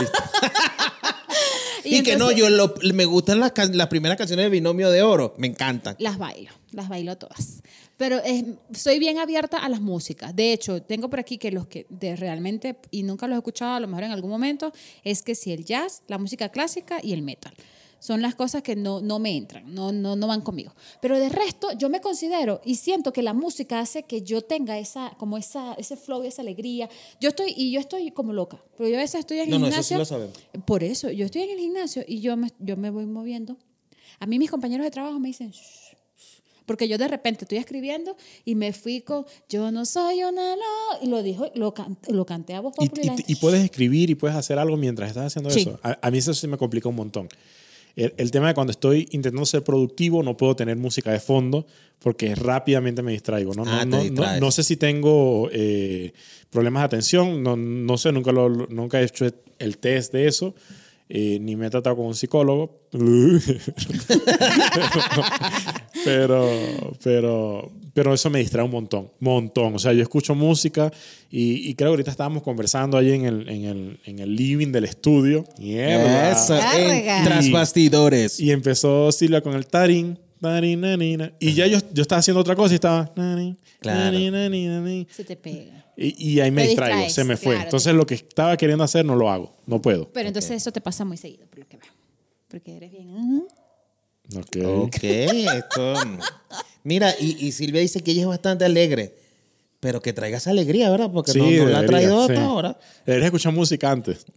Speaker 3: y
Speaker 2: Y, que no, yo lo- me gustan las, las primeras canciones de Binomio de Oro. Me encantan.
Speaker 3: Las bailo, las bailo todas. Pero es- soy bien abierta a las músicas. De hecho, tengo por aquí que los que de realmente, y nunca los he escuchado a lo mejor en algún momento, es que si el jazz, la música clásica y el metal. Son las cosas que no, no me entran, no, no, no van conmigo. Pero de resto, yo me considero y siento que la música hace que yo tenga esa, como esa, ese flow y esa alegría. Yo estoy, y yo estoy como loca. Pero yo a veces estoy en
Speaker 2: No,
Speaker 3: el
Speaker 2: no, eso sí
Speaker 3: gimnasio.
Speaker 2: lo sabemos.
Speaker 3: Por eso, yo estoy en el gimnasio y yo me, yo me voy moviendo. A mí mis compañeros de trabajo me dicen, "Shh, shh", porque yo de repente estoy escribiendo y me fui con, yo no soy una lo, y lo dijo, lo, can- lo canté a voz
Speaker 1: Y,
Speaker 3: popular.
Speaker 1: y- y puedes escribir y puedes hacer algo mientras estás haciendo
Speaker 3: Sí.
Speaker 1: eso. A, a mí eso sí me complica un montón. El, el tema de cuando estoy intentando ser productivo, no puedo tener música de fondo porque rápidamente me distraigo. No, no,
Speaker 2: Ah, te
Speaker 1: no, no, no sé si tengo eh, problemas de atención, no, no sé, nunca, lo, nunca he hecho el test de eso. eh, ni me he tratado con un psicólogo. pero, pero, pero eso me distrae un montón, montón. O sea, yo escucho música y, y creo que ahorita estábamos conversando ahí en el, en el, en el living del estudio. Yeah.
Speaker 2: Eso, en Tras
Speaker 1: Y-
Speaker 2: bastidores.
Speaker 1: Y empezó Silvia con el tarín. Y ya yo, yo estaba haciendo otra cosa y estaba.
Speaker 2: Claro.
Speaker 3: Se te pega.
Speaker 1: Y, y ahí me distraigo,
Speaker 3: distraes,
Speaker 1: se me fue.
Speaker 3: claro,
Speaker 1: Entonces lo que estaba queriendo hacer no lo hago, no puedo.
Speaker 3: Pero entonces eso te pasa muy seguido, por lo que veo. Porque eres bien. ujú.
Speaker 1: Ok.
Speaker 2: Ok, esto. Mira, y, y Silvia dice que ella es bastante alegre. Pero que traigas alegría, ¿verdad? Porque no, no la ha traído
Speaker 1: sí.
Speaker 2: hasta ahora.
Speaker 1: Deberías escuchar música antes.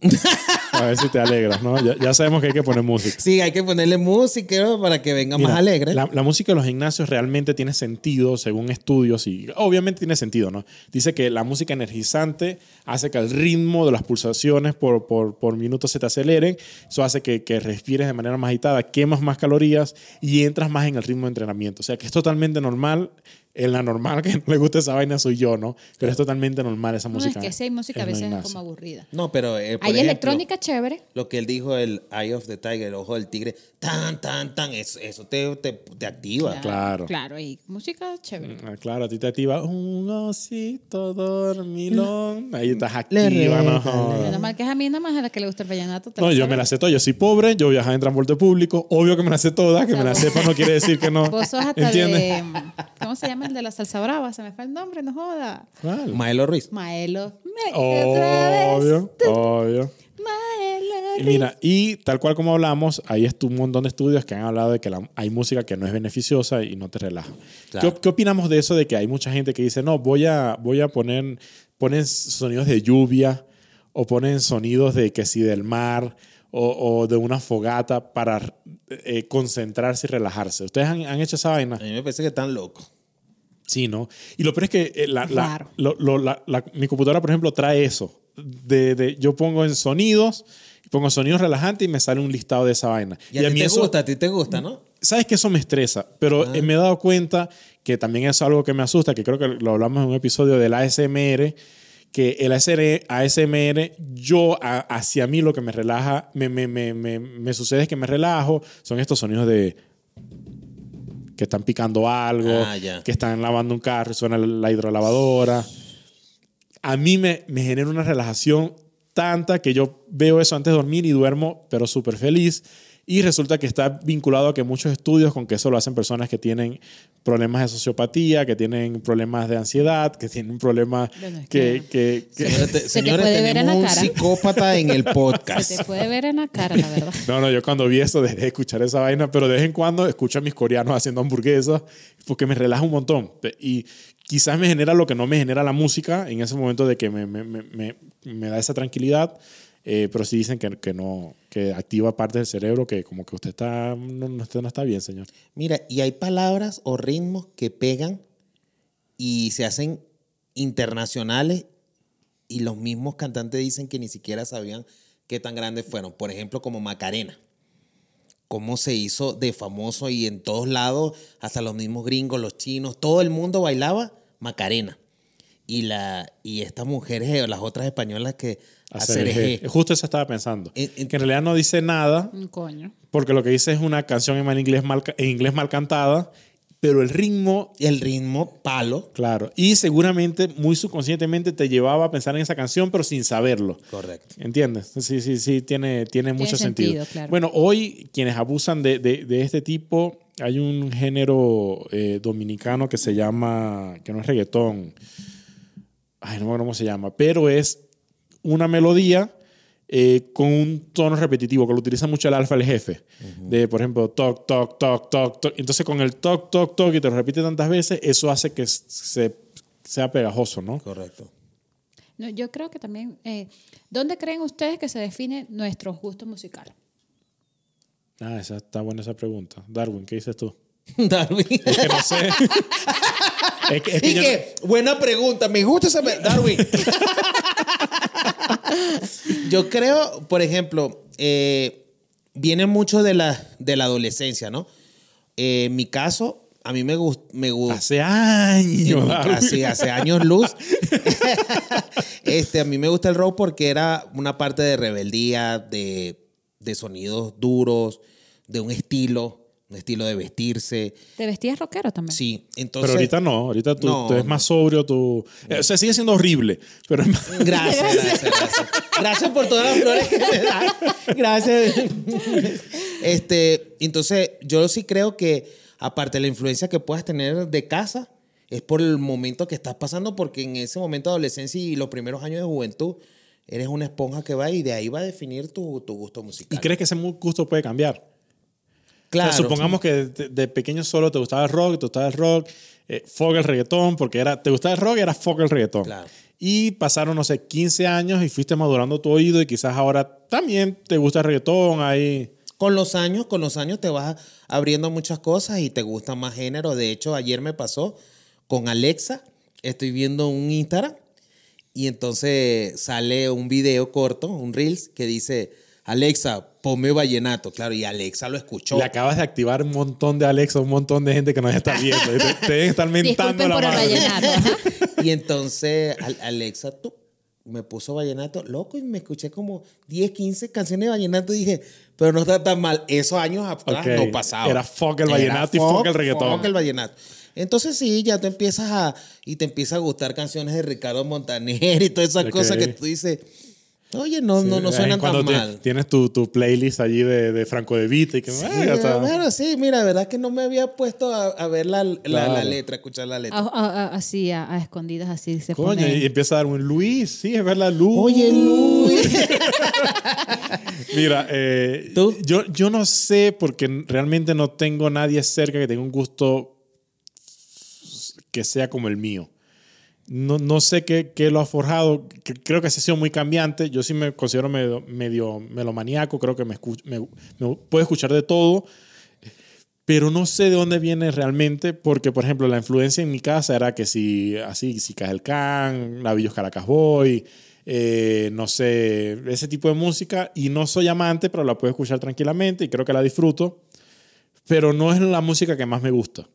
Speaker 1: A ver si te alegras, ¿no? Ya, ya sabemos que hay que poner música.
Speaker 2: Sí, hay que ponerle música para que venga más
Speaker 1: Mira,
Speaker 2: alegre.
Speaker 1: La, la música de los gimnasios realmente tiene sentido según estudios y obviamente tiene sentido, ¿no? Dice que la música energizante hace que el ritmo de las pulsaciones por, por, por minuto se te aceleren, eso hace que, que respires de manera más agitada, quemas más calorías y entras más en el ritmo de entrenamiento. O sea que es totalmente normal. En la normal que no le gusta esa vaina soy yo, ¿no? Pero es totalmente normal esa
Speaker 3: No,
Speaker 1: música.
Speaker 3: es que si hay música a veces es como aburrida.
Speaker 2: No, pero. eh, por
Speaker 3: Hay
Speaker 2: ejemplo,
Speaker 3: electrónica chévere.
Speaker 2: Lo que él dijo, el Eye of the Tiger, el ojo del tigre, tan, tan, tan, eso, eso te, te, te activa.
Speaker 1: Claro.
Speaker 3: Claro, y música chévere.
Speaker 1: Ah, Claro, a ti te activa un osito dormilón. Ahí estás activa, no.
Speaker 3: Menos mal que es a mí nada más a la que le gusta el vallenato.
Speaker 1: No, yo me la sé toda. Yo soy pobre, yo viajaba en transporte público. Obvio que me la sé toda. Que me la sepa no quiere decir que no.
Speaker 3: Vos sos hasta
Speaker 1: ¿Entiendes?
Speaker 3: de... ¿Cómo se llama el de la salsa brava? Se me fue el nombre, no joda.
Speaker 1: ¿Cuál?
Speaker 2: Maelo Ruiz.
Speaker 3: Maelo. Me otra vez.
Speaker 1: Obvio, obvio.
Speaker 3: Maelo.
Speaker 1: Y mira, y tal cual como hablamos, hay un montón de estudios que han hablado de que la- hay música que no es beneficiosa y no te relaja.
Speaker 2: Claro.
Speaker 1: ¿Qué, qué opinamos de eso de que hay mucha gente que dice, no, voy a, voy a poner, ponen sonidos de lluvia o ponen sonidos de que si del mar o, o de una fogata para eh, concentrarse y relajarse? ¿Ustedes han, han hecho esa vaina?
Speaker 2: A mí me parece que están locos.
Speaker 1: Sí, ¿no? Y lo peor es que eh, la- la-
Speaker 3: Raro.
Speaker 1: lo- lo- la- la- mi computadora, por ejemplo, trae eso. De, de- yo pongo en sonidos, pongo sonidos relajantes y me sale un listado de esa vaina.
Speaker 2: Y a, ti te
Speaker 1: eso,
Speaker 2: gusta, a ti te gusta, ¿no?
Speaker 1: sabes que eso me estresa, pero eh, me he dado cuenta que también es algo que me asusta, que creo que lo hablamos en un episodio del ASMR, que el ASR ASMR, yo, a- hacia mí lo que me relaja, me, me, me, me, me sucede es que me relajo, son estos sonidos de que están picando algo,
Speaker 2: Ah,
Speaker 1: que están lavando un carro y suena la hidrolavadora. A mí me, me genera una relajación tanta que yo veo eso antes de dormir y duermo, pero súper feliz. Y resulta que está vinculado a que muchos estudios con que eso lo hacen personas que tienen problemas de sociopatía, que tienen problemas de ansiedad, que tienen problemas
Speaker 3: Bueno, es
Speaker 1: que,
Speaker 3: que-
Speaker 1: que- que-
Speaker 2: Señores, te-
Speaker 3: te ver en
Speaker 2: tenemos
Speaker 3: la
Speaker 2: un
Speaker 3: cara.
Speaker 2: psicópata en el
Speaker 3: Se
Speaker 2: podcast.
Speaker 3: te puede ver en la cara, la verdad.
Speaker 1: No, no, yo cuando vi eso dejé de escuchar esa vaina, pero de vez en cuando escucho a mis coreanos haciendo hamburguesas porque me relaja un montón. Y quizás me genera lo que no me genera la música en ese momento de que me, me- me- me- me da esa tranquilidad. Eh, pero sí dicen que, que no, que activa partes del cerebro que como que usted está, no, usted no está bien, señor.
Speaker 2: Mira, y hay palabras o ritmos que pegan y se hacen internacionales y los mismos cantantes dicen que ni siquiera sabían qué tan grandes fueron. Por ejemplo, como Macarena. Cómo se hizo de famoso y en todos lados, hasta los mismos gringos, los chinos, todo el mundo bailaba Macarena. Y, y estas mujeres, eh, las otras españolas que
Speaker 1: Hacer
Speaker 2: hacer
Speaker 1: eje. Justo eso estaba pensando.
Speaker 2: En- en-
Speaker 1: que en realidad no dice nada
Speaker 3: Un coño.
Speaker 1: porque lo que dice es una canción en mal inglés mal, en inglés mal cantada, pero el ritmo
Speaker 2: el ritmo palo.
Speaker 1: Claro, y seguramente muy subconscientemente te llevaba a pensar en esa canción, pero sin saberlo.
Speaker 2: Correcto.
Speaker 1: ¿Entiendes? Sí, sí, sí, tiene, tiene mucho
Speaker 3: sentido,
Speaker 1: sentido.
Speaker 3: claro.
Speaker 1: Bueno, hoy quienes abusan de, de- de este tipo, hay un género eh, dominicano que se llama, que no es reggaetón, ay, no me acuerdo cómo se llama, pero es una melodía eh, con un tono repetitivo, que lo utiliza mucho el alfa el jefe. De, por ejemplo, toc, toc, toc, toc, toc. Entonces, con el toc, toc, toc, y te lo repite tantas veces, eso hace que se, sea pegajoso, ¿no?
Speaker 2: Correcto.
Speaker 3: No, yo creo que también. eh, ¿Dónde creen ustedes que se define nuestro gusto musical?
Speaker 1: Ah, esa está buena esa pregunta. Darwin, ¿qué dices tú?
Speaker 2: Darwin.
Speaker 1: Es que no sé. es que, es que
Speaker 2: Y
Speaker 1: yo-
Speaker 2: que, buena pregunta, me gusta esa. pe- Darwin. Yo creo, por ejemplo, eh, viene mucho de la, de la adolescencia, ¿no? Eh, en mi caso, a mí me gusta. Me gusta
Speaker 1: hace años. Darwin.
Speaker 2: hace, hace años luz. este, a mí me gusta el rock porque era una parte de rebeldía, de, de sonidos duros, de un estilo, estilo de vestirse.
Speaker 3: ¿Te vestías rockero también?
Speaker 2: Sí, entonces.
Speaker 1: Pero ahorita no, ahorita tú,
Speaker 2: No,
Speaker 1: tú eres
Speaker 2: no.
Speaker 1: más sobrio, tú... eh, O sea, sigue siendo horrible, pero es más...
Speaker 2: Gracias, gracias, gracias. Gracias por todas las flores que me dan. Gracias. Este, entonces, yo sí creo que, aparte de la influencia que puedas tener de casa, es por el momento que estás pasando, porque en ese momento de adolescencia y los primeros años de juventud, eres una esponja que va y de ahí va a definir tu, tu gusto
Speaker 1: ¿Y
Speaker 2: musical.
Speaker 1: crees que ese gusto puede cambiar?
Speaker 2: Claro.
Speaker 1: sea, supongamos que de, de pequeño solo te gustaba el rock, te gustaba el rock, eh, fuck el reggaetón, porque era, te gustaba el rock y era fuck el reggaetón.
Speaker 2: Claro.
Speaker 1: Y pasaron, no sé, 15 años y fuiste madurando tu oído y quizás ahora también te gusta el reggaetón, ahí...
Speaker 2: Con los años, con los años te vas abriendo muchas cosas y te gusta más género. De hecho, ayer me pasó con Alexa, estoy viendo un Instagram y entonces sale un video corto, un Reels, que dice, Alexa, ponme vallenato. Claro, y Alexa lo escuchó.
Speaker 1: Le acabas de activar un montón de Alexa, un montón de gente que nos está viendo. Te, te deben estar mentando
Speaker 3: Disculpen
Speaker 1: la
Speaker 3: por el
Speaker 1: madre.
Speaker 3: vallenato. ajá.
Speaker 2: Y entonces Al- Alexa tú, me puso vallenato, loco, y me escuché como 10, 15 canciones de vallenato y dije, pero no está tan mal. Esos años atrás
Speaker 1: Ok.
Speaker 2: no pasaba.
Speaker 1: Era fuck el vallenato y fuck el reggaetón.
Speaker 2: Fuck el vallenato. Entonces sí, ya te empiezas a, y te empieza a gustar canciones de Ricardo Montaner y todas esas
Speaker 1: Ok.
Speaker 2: cosas que tú dices, oye, no, no, no
Speaker 1: Sí,
Speaker 2: suenan tan mal.
Speaker 1: Tienes tu, tu playlist allí de, de Franco de Vita y que
Speaker 2: Sí, bueno, sí, mira, verdad que no me había puesto a, a ver la, la-
Speaker 1: Claro.
Speaker 2: la letra, a escuchar la letra.
Speaker 3: A- a- a- así, a, a escondidas, así se
Speaker 1: Coño,
Speaker 3: pone.
Speaker 1: y empieza a dar un Luis, sí, es verdad, Luis.
Speaker 2: Oye, Luis.
Speaker 1: Mira, eh,
Speaker 2: ¿Tú?
Speaker 1: Yo, yo no sé porque realmente no tengo nadie cerca que tenga un gusto que sea como el mío. No, no sé qué, qué lo ha forjado. Creo que se ha sido muy cambiante. Yo sí me considero medio, medio melomaniaco. Creo que me, escu- me, me puedo escuchar de todo. Pero no sé de dónde viene realmente, porque, por ejemplo, la influencia en mi casa era que si, así, si el Can, Navillos Caracas Boy, eh, no sé, ese tipo de música. Y no soy amante, pero la puedo escuchar tranquilamente y creo que la disfruto. Pero no es la música que más me gusta.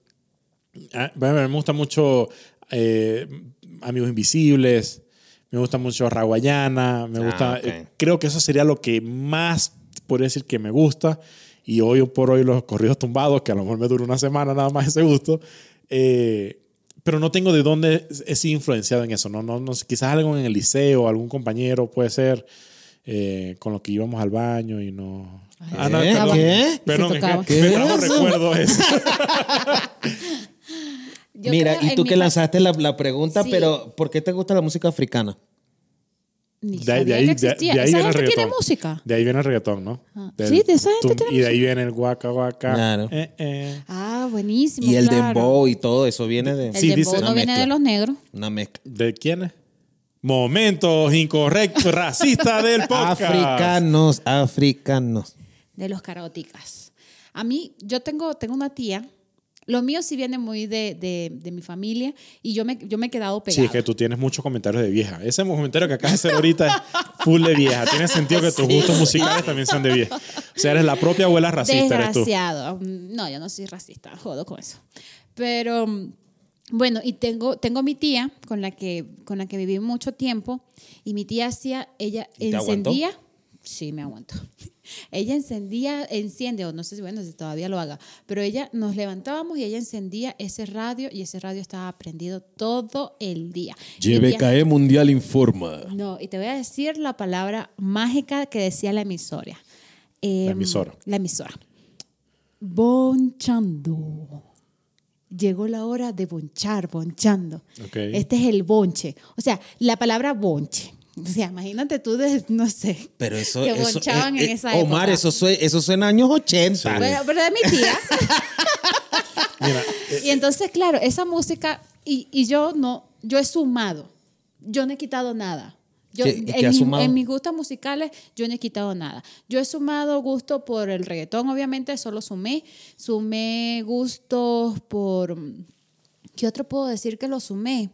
Speaker 1: Ah, me gusta mucho eh, Amigos Invisibles, me gusta mucho Raguayana, me
Speaker 2: Ah,
Speaker 1: gusta. eh, creo que eso sería lo que más podría decir que me gusta. Y hoy por hoy los corridos tumbados, que a lo mejor me dura una semana nada más ese gusto. eh, pero no tengo de dónde he sido influenciado en eso. No, no, no quizás algo en el liceo, algún compañero puede ser. eh, con los que íbamos al baño y no. Ah, no,
Speaker 2: ¿Qué?
Speaker 1: perdón.
Speaker 2: ¿Qué?
Speaker 1: Perdón, es
Speaker 2: ¿Qué
Speaker 1: me
Speaker 2: es
Speaker 1: trajo
Speaker 2: eso?
Speaker 1: recuerdo eso.
Speaker 3: Yo
Speaker 2: Mira,
Speaker 3: creo
Speaker 2: y tú que lanzaste la, la pregunta,
Speaker 3: Sí.
Speaker 2: pero ¿por qué te gusta la música africana?
Speaker 3: Ni
Speaker 1: De, ahí- de ahí,
Speaker 3: que
Speaker 1: de-
Speaker 3: existía.
Speaker 1: de ahí
Speaker 3: ¿Esa
Speaker 1: viene el
Speaker 3: gente tiene
Speaker 1: reggaetón.
Speaker 3: música?
Speaker 1: De ahí viene el reggaetón, ¿no?
Speaker 3: Ah.
Speaker 1: Del
Speaker 3: Sí, de esa gente
Speaker 1: tum-
Speaker 3: tiene
Speaker 1: Y de ahí viene el guaca guaca.
Speaker 2: Claro.
Speaker 1: Eh, eh.
Speaker 3: Ah, buenísimo.
Speaker 2: Y el
Speaker 3: claro.
Speaker 2: dembow y todo eso viene de
Speaker 3: El
Speaker 1: Sí,
Speaker 3: dembow
Speaker 1: dice-
Speaker 3: no viene de los negros.
Speaker 2: una mezcla.
Speaker 1: ¿De quiénes? Momentos incorrectos, racistas del podcast.
Speaker 2: Africanos, africanos.
Speaker 3: de los caróticas. A mí, yo tengo, tengo una tía. Lo mío sí viene muy de, de, de mi familia y yo me, yo me he quedado pegada.
Speaker 1: Sí, es que tú tienes muchos comentarios de vieja. Ese comentario que acabas de hacer ahorita es full de vieja. Tiene sentido que tus gustos musicales también sean de vieja. O sea, eres la propia abuela racista, eres tú.
Speaker 3: Desgraciado. No, yo no soy racista, jodo con eso. Pero bueno, y tengo, tengo mi tía con la que, con la que viví mucho tiempo y mi tía hacía, ella
Speaker 2: ¿Y te aguantó?
Speaker 3: Sí, me aguantó. Ella encendía, enciende, o no sé si, bueno, si todavía lo haga, pero ella nos levantábamos y ella encendía ese radio y ese radio estaba prendido todo el día.
Speaker 2: YBKE Mundial informa.
Speaker 3: no, y te voy a decir la palabra mágica que decía la emisora. Em,
Speaker 1: La emisora.
Speaker 3: La emisora. Bonchando. Llegó la hora de bonchar, bonchando.
Speaker 1: Ok.
Speaker 3: Este es el bonche. O sea, la palabra bonche. O sea, imagínate tú, de, no sé.
Speaker 2: Pero eso,
Speaker 3: Que
Speaker 2: eso-
Speaker 3: bonchaban
Speaker 2: eh,
Speaker 3: en
Speaker 2: eh,
Speaker 3: esa
Speaker 2: Omar,
Speaker 3: época.
Speaker 2: eso, sue- eso suena años 80.
Speaker 3: Pero, pero de mi tía.
Speaker 1: Mira,
Speaker 3: y entonces, claro, esa música, y, y yo no, yo he sumado. Yo no he quitado nada. Yo,
Speaker 2: ¿Qué- qué
Speaker 3: en, mi- en mis gustos musicales, yo no he quitado nada. Yo he sumado gusto por el reggaetón, obviamente, solo sumé. Sumé gustos por. ¿Qué otro puedo decir que lo sumé?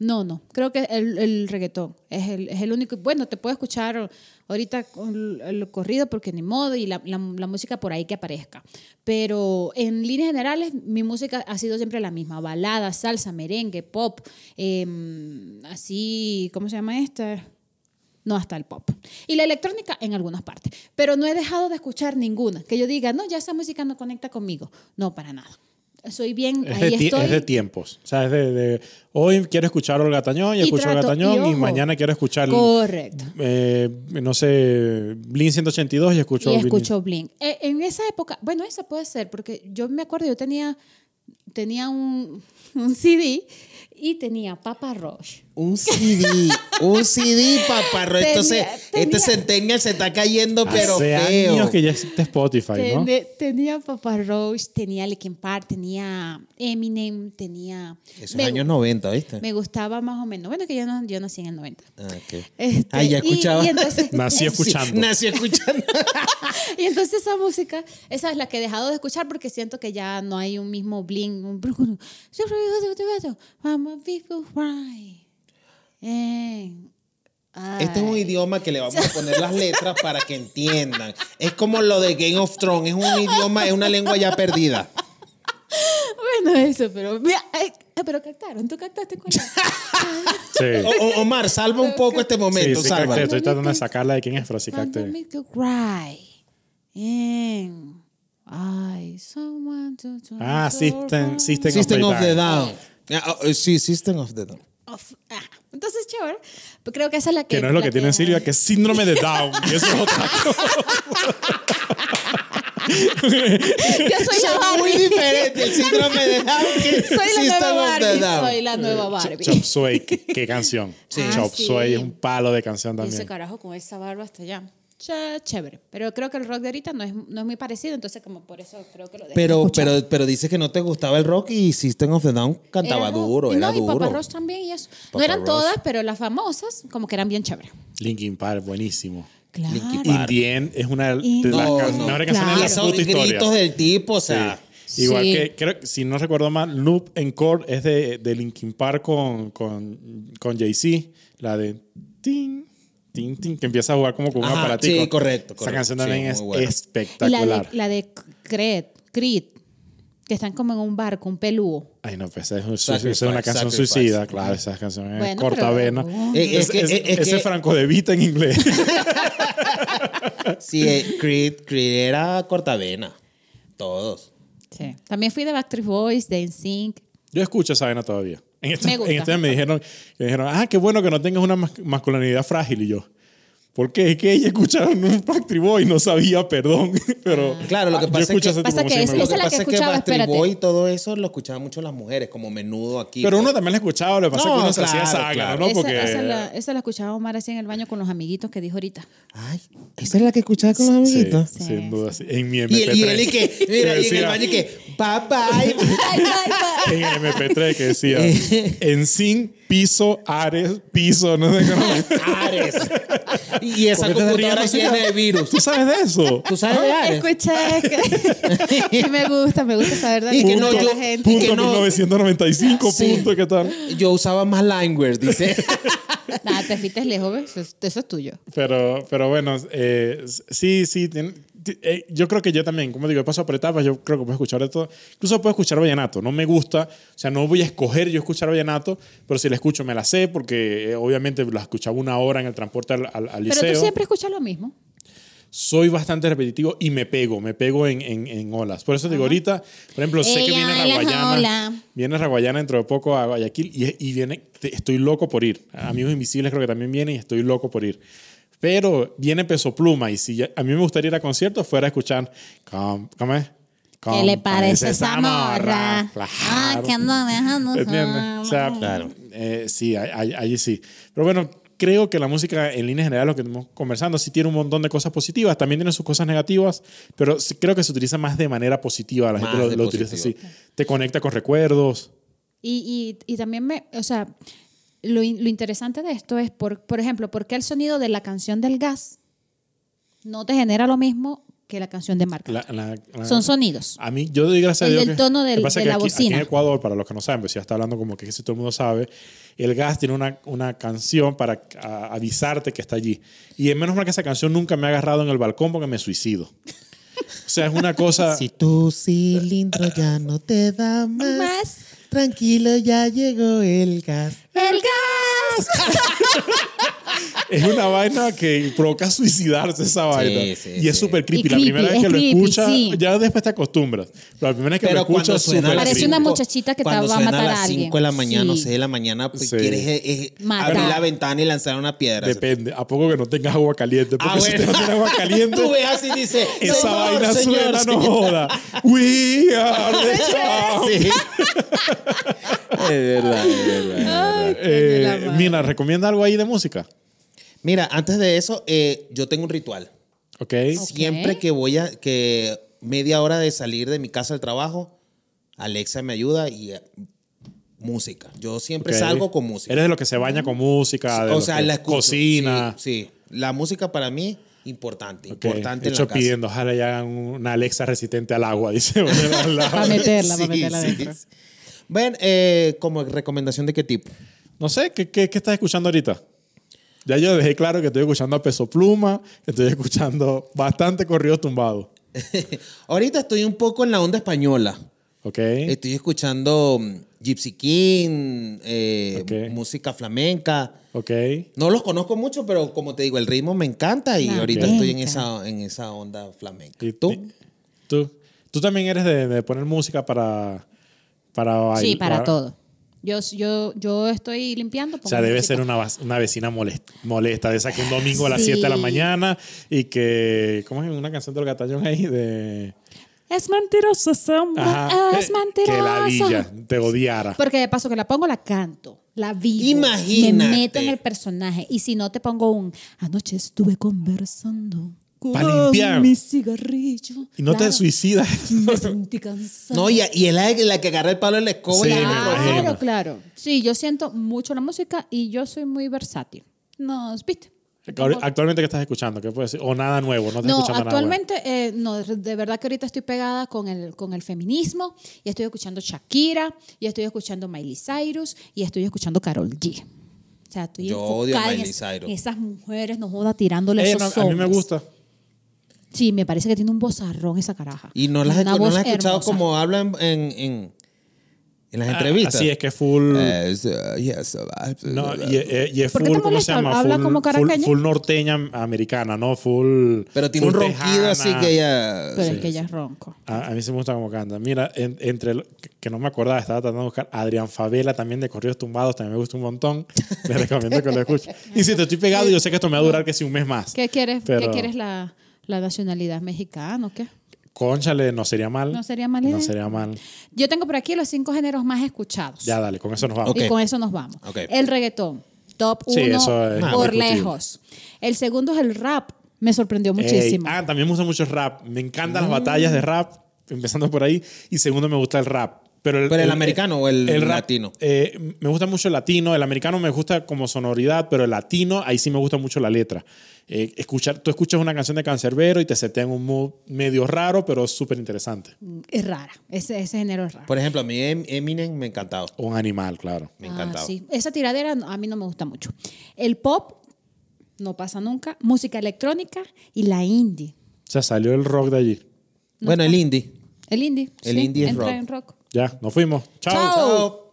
Speaker 3: No, no. Creo que el, el reggaetón es el, es el único. Bueno, te puedo escuchar ahorita con el, corrido porque ni modo y la, la- la música por ahí que aparezca. Pero en líneas generales, mi música ha sido siempre la misma: balada, salsa, merengue, pop. em, así, ¿cómo se llama esta? No, hasta el pop. Y la electrónica en algunas partes. Pero no he dejado de escuchar ninguna. Que yo diga, no, ya esa música no conecta conmigo. No, para nada. Soy bien,
Speaker 1: es de,
Speaker 3: ahí estoy.
Speaker 1: es de tiempos. O sea, es de, de- hoy quiero escuchar Olga Tañón y,
Speaker 3: Y
Speaker 1: escucho Olga
Speaker 3: trato-
Speaker 1: Tañón y, mañana quiero escuchar
Speaker 3: Correcto.
Speaker 1: eh, no sé, Blink 182 y escucho
Speaker 3: y escucho Blink. Eh, en esa época, bueno, esa puede ser, porque yo me acuerdo, yo tenía tenía un, un CD y tenía Papa Roach.
Speaker 2: Un CD, un CD, paparro.
Speaker 3: Tenía-
Speaker 2: Entonces,
Speaker 3: tenía-
Speaker 2: este centennial se está cayendo, pero
Speaker 1: Hace
Speaker 2: feo.
Speaker 1: años que ya existe Spotify, ¿no?
Speaker 3: Tenía Papa Roach, tenía Linkin Park, tenía Eminem, tenía...
Speaker 2: Esos
Speaker 3: me,
Speaker 2: años 90, ¿viste?
Speaker 3: me gustaba más o menos. Bueno, que yo, no, yo nací en el 90.
Speaker 2: Ah.
Speaker 3: Este,
Speaker 2: Ah, ya escuchaba.
Speaker 3: Y, entonces,
Speaker 1: Nací escuchando.
Speaker 2: Nací escuchando.
Speaker 3: y entonces esa música, esa es la que he dejado de escuchar porque siento que ya no hay un mismo bling. Un Eh,
Speaker 2: Este es un idioma que le vamos a poner las letras para que entiendan. Es como lo de Game of Thrones, es un idioma, es una lengua ya perdida.
Speaker 3: Bueno, eso, pero. Mira, ay, ah, pero captaron, tú captaste cuál es?
Speaker 1: Sí.
Speaker 2: O- Omar, salva un poco este
Speaker 1: Sí,
Speaker 2: momento,
Speaker 1: sí,
Speaker 2: sálvalo.
Speaker 1: capté. Estoy tratando de sacarla de quién es, pero sí capté.
Speaker 3: someone to to
Speaker 1: Ah, System, System,
Speaker 2: System of the
Speaker 1: Down.
Speaker 2: Down. Ah, oh, sí, System of the Down.
Speaker 3: of- ah, Entonces, chévere. Pero creo que esa es la que.
Speaker 1: Que no es lo
Speaker 3: la
Speaker 1: que tiene Silvia, que es síndrome de Down. Y eso es otra
Speaker 3: Yo soy la
Speaker 2: Son muy
Speaker 3: Barbie.
Speaker 2: diferente el síndrome de Down que
Speaker 3: Soy la
Speaker 2: System
Speaker 3: nueva Barbie. Soy la nueva Barbie.
Speaker 1: Chop Suey, qué, qué canción.
Speaker 3: Ah,
Speaker 1: Chop
Speaker 3: sí.
Speaker 1: Suey es un palo de canción
Speaker 3: Y ese
Speaker 1: también.
Speaker 3: carajo con esa barba hasta allá. Ch- Chévere. Pero creo que el rock de ahorita no es, no es muy parecido, entonces, como por eso creo que lo dejé de
Speaker 2: Pero,
Speaker 3: escuchar.
Speaker 2: pero, pero dice que no te gustaba el rock y System of the Down cantaba
Speaker 3: Era-
Speaker 2: duro,
Speaker 3: y
Speaker 2: era
Speaker 3: no, y Papa
Speaker 2: duro.
Speaker 3: Roach también y eso. no
Speaker 2: Papa
Speaker 3: eran
Speaker 2: Roach.
Speaker 3: todas, pero las famosas como que eran bien chéveres.
Speaker 1: Linkin Park, buenísimo.
Speaker 3: Claro.
Speaker 2: Linkin
Speaker 1: In
Speaker 2: Park.
Speaker 1: the End es una de las can- mejores
Speaker 3: No,
Speaker 1: canciones
Speaker 2: Y
Speaker 1: de la puta historia.
Speaker 2: gritos del tipo, o sea,
Speaker 1: Sí. Igual
Speaker 3: Sí.
Speaker 1: que, creo que, si no recuerdo mal, Noob Encore es de, de Linkin Park con, con, con Jay-Z, la de Ting, Ting, Ting, que empieza a jugar como con un
Speaker 2: Ajá,
Speaker 1: aparatico.
Speaker 2: sí, correcto,
Speaker 1: Esa canción también es
Speaker 2: buena.
Speaker 3: Y la
Speaker 1: espectacular.
Speaker 3: de, la de Creed, Creed, que están como en un barco, un pelúo.
Speaker 1: Ay, no, pues esa es, es una canción
Speaker 2: Sacrifice.
Speaker 1: suicida, claro, esa canción es
Speaker 3: Bueno,
Speaker 1: corta
Speaker 3: pero-
Speaker 1: vena.
Speaker 2: Eh, es que-
Speaker 1: Es- es ese
Speaker 2: que-
Speaker 1: Franco de Vita en inglés.
Speaker 2: sí, eh, Creed, Creed era cortavena. Todos.
Speaker 3: Sí. También fui de Backstreet Boys, de NSYNC.
Speaker 1: Yo escucho esa vaina todavía. En este,
Speaker 3: Me gusta.
Speaker 1: en este me dijeron, me dijeron, ah, qué bueno que no tengas una mas- masculinidad frágil. Y yo, ¿por qué? Es que ella escucharon un Backstreet Boy y no sabía, perdón. Pero
Speaker 2: Claro, lo que
Speaker 1: ah,
Speaker 2: pasa
Speaker 1: yo
Speaker 2: es que-
Speaker 1: ese
Speaker 3: Pasa que es-
Speaker 2: Lo que
Speaker 3: la que
Speaker 2: pasa es que
Speaker 3: escuchaba,
Speaker 2: Backstreet. Boy y todo eso lo escuchaban mucho las mujeres, como menudo aquí.
Speaker 1: Pero uno también la escuchaba, lo que pasa es que uno se hacía
Speaker 2: claro.
Speaker 1: ¿no?
Speaker 3: esa,
Speaker 1: Porque
Speaker 3: esa la, esa la escuchaba Omar así en el baño con los amiguitos que dijo ahorita.
Speaker 2: Ay, esa es la que escuchaba con los
Speaker 1: sí,
Speaker 2: amiguitos.
Speaker 3: Sí,
Speaker 1: sin duda, sí. En mi
Speaker 2: Y,
Speaker 1: MP3.
Speaker 2: él- y él y que, mira, y en el baño y que, bye bye.
Speaker 1: En el MP3 que decía, en sin piso, Ares, piso, no sé cómo.
Speaker 2: Ares. Y esa
Speaker 1: ¿Por qué te
Speaker 2: computadora de virus.
Speaker 1: ¿Tú sabes de eso?
Speaker 2: ¿Tú sabes de Ares?
Speaker 3: Escuché que me gusta, me gusta saber de
Speaker 2: Y que no,
Speaker 3: de
Speaker 2: yo-
Speaker 3: la gente.
Speaker 2: y que
Speaker 1: Punto
Speaker 2: no-
Speaker 1: 1995,
Speaker 2: Sí.
Speaker 1: punto, ¿qué tal?
Speaker 2: Yo usaba más Lineware, dice.
Speaker 3: Nada, te fuiste lejos, ¿ves? Eso, es- eso es tuyo.
Speaker 1: Pero, pero bueno, eh, sí, sí. tiene- ti- eh, yo creo que yo también, como digo, paso por etapas. Yo creo que puedo escuchar de todo. Incluso puedo escuchar vallenato. No me gusta, o sea, no voy a escoger yo escuchar vallenato, pero si la escucho me la sé porque eh, obviamente la escuchaba una hora en el transporte al, al- al
Speaker 3: Pero
Speaker 1: liceo.
Speaker 3: tú siempre escuchas lo mismo.
Speaker 1: Soy bastante repetitivo y me pego, me pego en, en, en olas. Por eso digo, ahorita, por ejemplo, sé que
Speaker 3: Ella
Speaker 1: viene Raguayana. Viene Raguayana dentro de poco a Guayaquil y, y viene, estoy loco por ir. Amigos Invisibles creo que también viene y estoy loco por ir. Pero viene Peso Pluma y si a mí me gustaría ir a conciertos fuera a escuchar. ¿Cómo, cómo es?
Speaker 3: ¿Qué le parece esa morra?
Speaker 1: Claro.
Speaker 3: Ah, que anda dejando.
Speaker 1: ¿Entiendes? O sea,
Speaker 2: Claro.
Speaker 1: eh, sí, ahí ahí sí. Pero bueno, creo que la música en línea general, lo que estamos conversando, sí tiene un montón de cosas positivas, también tiene sus cosas negativas, pero creo que se utiliza más de manera positiva. La
Speaker 2: Más
Speaker 1: gente lo,
Speaker 2: de
Speaker 1: lo utiliza así. Te conecta con recuerdos.
Speaker 3: Y, y, y también me, o sea, lo, in- lo interesante de esto es, por, por ejemplo, ¿por qué el sonido de la canción del gas no te genera lo mismo que la canción de marca?
Speaker 1: La- la- la-
Speaker 3: Son sonidos.
Speaker 1: A mí, yo doy gracias a
Speaker 3: El
Speaker 1: Dios.
Speaker 3: del
Speaker 1: que-
Speaker 3: tono del- de
Speaker 1: que
Speaker 3: la
Speaker 1: aquí, aquí
Speaker 3: bocina.
Speaker 1: en Ecuador, para los que no saben, pues ya está hablando como que si todo el mundo sabe, el gas tiene una, una canción para a- avisarte que está allí. Y es menos mal que esa canción nunca me ha agarrado en el balcón porque me suicido. O sea, es una cosa.
Speaker 2: Si tu cilindro ya no te da más,
Speaker 3: Más.
Speaker 2: Tranquilo, ya llegó el gas.
Speaker 3: ¡El gas!
Speaker 1: es una vaina que provoca suicidarse esa vaina.
Speaker 2: sí,
Speaker 1: y es
Speaker 2: sí.
Speaker 1: súper creepy.
Speaker 3: Y
Speaker 1: La primera
Speaker 3: creepy,
Speaker 1: vez
Speaker 3: es
Speaker 1: que lo
Speaker 3: creepy,
Speaker 1: escuchas,
Speaker 3: sí.
Speaker 1: ya después te acostumbras. Pero la primera vez que
Speaker 2: Pero
Speaker 1: lo
Speaker 2: cuando
Speaker 1: escuchas,
Speaker 2: suena las
Speaker 3: Parece
Speaker 1: creepy.
Speaker 3: una muchachita que te va a matar
Speaker 2: a
Speaker 3: a
Speaker 2: las
Speaker 3: alguien.
Speaker 2: 5 de la mañana o
Speaker 3: Sí.
Speaker 2: 6 de la mañana, pues
Speaker 1: Sí.
Speaker 2: quieres eh, eh,
Speaker 3: Matar.
Speaker 2: abrir la ventana y lanzar una piedra.
Speaker 1: Depende. ¿A poco que no tengas agua caliente? Porque
Speaker 2: Ah,
Speaker 1: si
Speaker 2: bueno.
Speaker 1: te tienes agua caliente,
Speaker 2: Tú ves así dice,
Speaker 1: esa
Speaker 2: "Señor,
Speaker 1: vaina
Speaker 2: señor,
Speaker 1: suena, no
Speaker 2: señor".
Speaker 1: joda. We are the champ.
Speaker 2: Sí. es verdad, es verdad.
Speaker 3: Ay,
Speaker 1: Eh. Mina, ¿recomienda algo ahí de música?
Speaker 2: Mira, antes de eso, eh, yo tengo un ritual.
Speaker 1: Ok.
Speaker 2: Siempre que voy a, que media hora de salir de mi casa al trabajo, Alexa me ayuda y eh, música. Yo siempre
Speaker 1: ok.
Speaker 2: salgo con música.
Speaker 1: Eres de los que se baña con música, de
Speaker 2: o
Speaker 1: los
Speaker 2: sea,
Speaker 1: que
Speaker 2: la escucho.
Speaker 1: cocina.
Speaker 2: Sí, sí. La música para mí, importante.
Speaker 1: Ok.
Speaker 2: Importante
Speaker 1: De
Speaker 2: en
Speaker 1: hecho,
Speaker 2: la casa.
Speaker 1: pidiendo, ojalá ya hagan una Alexa resistente al agua, dice.
Speaker 3: Para meterla, para
Speaker 2: Sí,
Speaker 3: meterla
Speaker 2: sí.
Speaker 3: adentro.
Speaker 2: Ven, eh, como recomendación de qué tipo.
Speaker 1: No sé, ¿qué, qué, qué estás escuchando ahorita? Ya yo dejé claro que estoy escuchando a Peso Pluma, estoy escuchando bastante corridos tumbados.
Speaker 2: Ahorita estoy un poco en la onda española.
Speaker 1: ¿Ok?
Speaker 2: Estoy escuchando mm, Gypsy King, eh, música flamenca.
Speaker 1: ¿Ok?
Speaker 2: No los conozco mucho, pero como te digo, el ritmo me encanta y
Speaker 3: Flamenca.
Speaker 2: ahorita estoy en esa, en esa onda flamenca.
Speaker 1: ¿Y
Speaker 2: ¿Tú?
Speaker 1: ¿Tú? ¿Tú también eres de, de poner música para, para bailar?
Speaker 3: Sí, para todo. Yo, yo, yo estoy limpiando.
Speaker 1: O sea, debe
Speaker 3: música.
Speaker 1: ser una, una vecina molesta, molesta, de esa que un domingo a las
Speaker 3: Sí.
Speaker 1: 7 de la mañana y que. ¿Cómo es una canción del gatallón ahí? De.
Speaker 3: Es mentirosa esa sombra,
Speaker 1: Ajá,
Speaker 3: es
Speaker 1: que-
Speaker 3: mentirosa.
Speaker 1: Que la villa te odiara.
Speaker 3: Porque de paso que la pongo, la canto, la vivo.
Speaker 2: Imagínate.
Speaker 3: Me meto en el personaje. Y si no, te pongo un anoche estuve conversando
Speaker 1: Pa'
Speaker 3: con
Speaker 1: limpiar.
Speaker 3: mi cigarrillo.
Speaker 1: Y no te
Speaker 3: Claro,
Speaker 1: suicidas.
Speaker 3: Me sentí cansada.
Speaker 2: No, y, y es la, la que agarra el palo en la escoba.
Speaker 1: Sí,
Speaker 2: y
Speaker 1: me
Speaker 3: Claro,
Speaker 1: imagino.
Speaker 3: claro. Sí, yo siento mucho la música y yo soy muy versátil. No, ¿viste?
Speaker 1: Actualmente, ¿qué estás escuchando? ¿Qué puedes decir? O nada nuevo, no estás
Speaker 3: No,
Speaker 1: escuchando nada
Speaker 3: actualmente, eh, no, de verdad que ahorita estoy pegada con el, con el feminismo y estoy escuchando Shakira y estoy escuchando Miley Cyrus y estoy escuchando Carol G. O sea, estoy
Speaker 2: Yo odio a Miley Cyrus.
Speaker 3: en esas mujeres, no joda, tirándole
Speaker 1: Eh,
Speaker 3: esos
Speaker 1: no, a mí me gusta.
Speaker 3: Sí, me parece que tiene un vozarrón esa caraja.
Speaker 2: Y no las, no
Speaker 3: voz
Speaker 2: las he escuchado
Speaker 3: hermosa.
Speaker 2: como hablan en, en, en las entrevistas.
Speaker 1: Así es que es full.
Speaker 2: Eh, so, yes, uh,
Speaker 1: no, y, eh, y es
Speaker 3: ¿Por qué
Speaker 1: full, ¿cómo se llama?
Speaker 3: ¿Habla
Speaker 1: full,
Speaker 3: como
Speaker 1: full,
Speaker 3: caraqueña?
Speaker 1: full norteña americana, ¿no? Full.
Speaker 2: Pero tiene un
Speaker 1: full
Speaker 2: ronquido
Speaker 1: tejana.
Speaker 2: así que ella...
Speaker 3: Pero es que ella es ronco.
Speaker 1: A, a mí sí me gusta cómo canta. Mira, en- entre lo- que- no me acordaba, estaba tratando de buscar Adrián Favela también de Corridos Tumbados, también me gusta un montón. Les recomiendo que lo escuchen. Y si te estoy pegado, yo sé que esto me va a durar que si un mes más.
Speaker 3: ¿Qué quieres,
Speaker 1: Pero-
Speaker 3: ¿qué quieres la, la nacionalidad mexicana o qué?
Speaker 1: Conchale, no sería mal.
Speaker 3: No sería mala
Speaker 1: No
Speaker 3: idea.
Speaker 1: sería mal.
Speaker 3: Yo tengo por aquí los cinco géneros más escuchados.
Speaker 1: Ya, dale, con eso nos vamos.
Speaker 2: Ok.
Speaker 3: Y con eso nos vamos. El reggaetón, top
Speaker 1: Sí,
Speaker 3: uno
Speaker 1: eso es
Speaker 3: por lejos. El segundo es el rap. Me sorprendió
Speaker 1: Ey,
Speaker 3: muchísimo.
Speaker 1: ah, también me gusta mucho el rap. Me encantan las batallas de rap, empezando por ahí. Y segundo, me gusta el rap. Pero el,
Speaker 2: ¿Pero el americano o el latino?
Speaker 1: eh, me gusta mucho el latino. El americano me gusta como sonoridad, pero el latino, ahí sí me gusta mucho la letra. Eh, escuchar, tú escuchas una canción de Cancerbero y te setean un mood medio raro, pero súper interesante.
Speaker 3: Es rara. Ese, ese género es raro.
Speaker 2: Por ejemplo, a mí Em- Eminem me encantaba.
Speaker 1: Un animal, claro.
Speaker 2: Me
Speaker 3: Ah,
Speaker 2: encantaba.
Speaker 3: sí. Esa tiradera no- a mí no me gusta mucho. El pop no pasa nunca. Música electrónica y la indie.
Speaker 1: O sea, salió el rock de allí.
Speaker 2: Bueno, el indie.
Speaker 3: El indie.
Speaker 2: El
Speaker 3: sí,
Speaker 2: indie es
Speaker 3: entra
Speaker 2: rock.
Speaker 3: en rock.
Speaker 1: Ya, nos fuimos. Chao.
Speaker 3: Chao.
Speaker 2: Chao.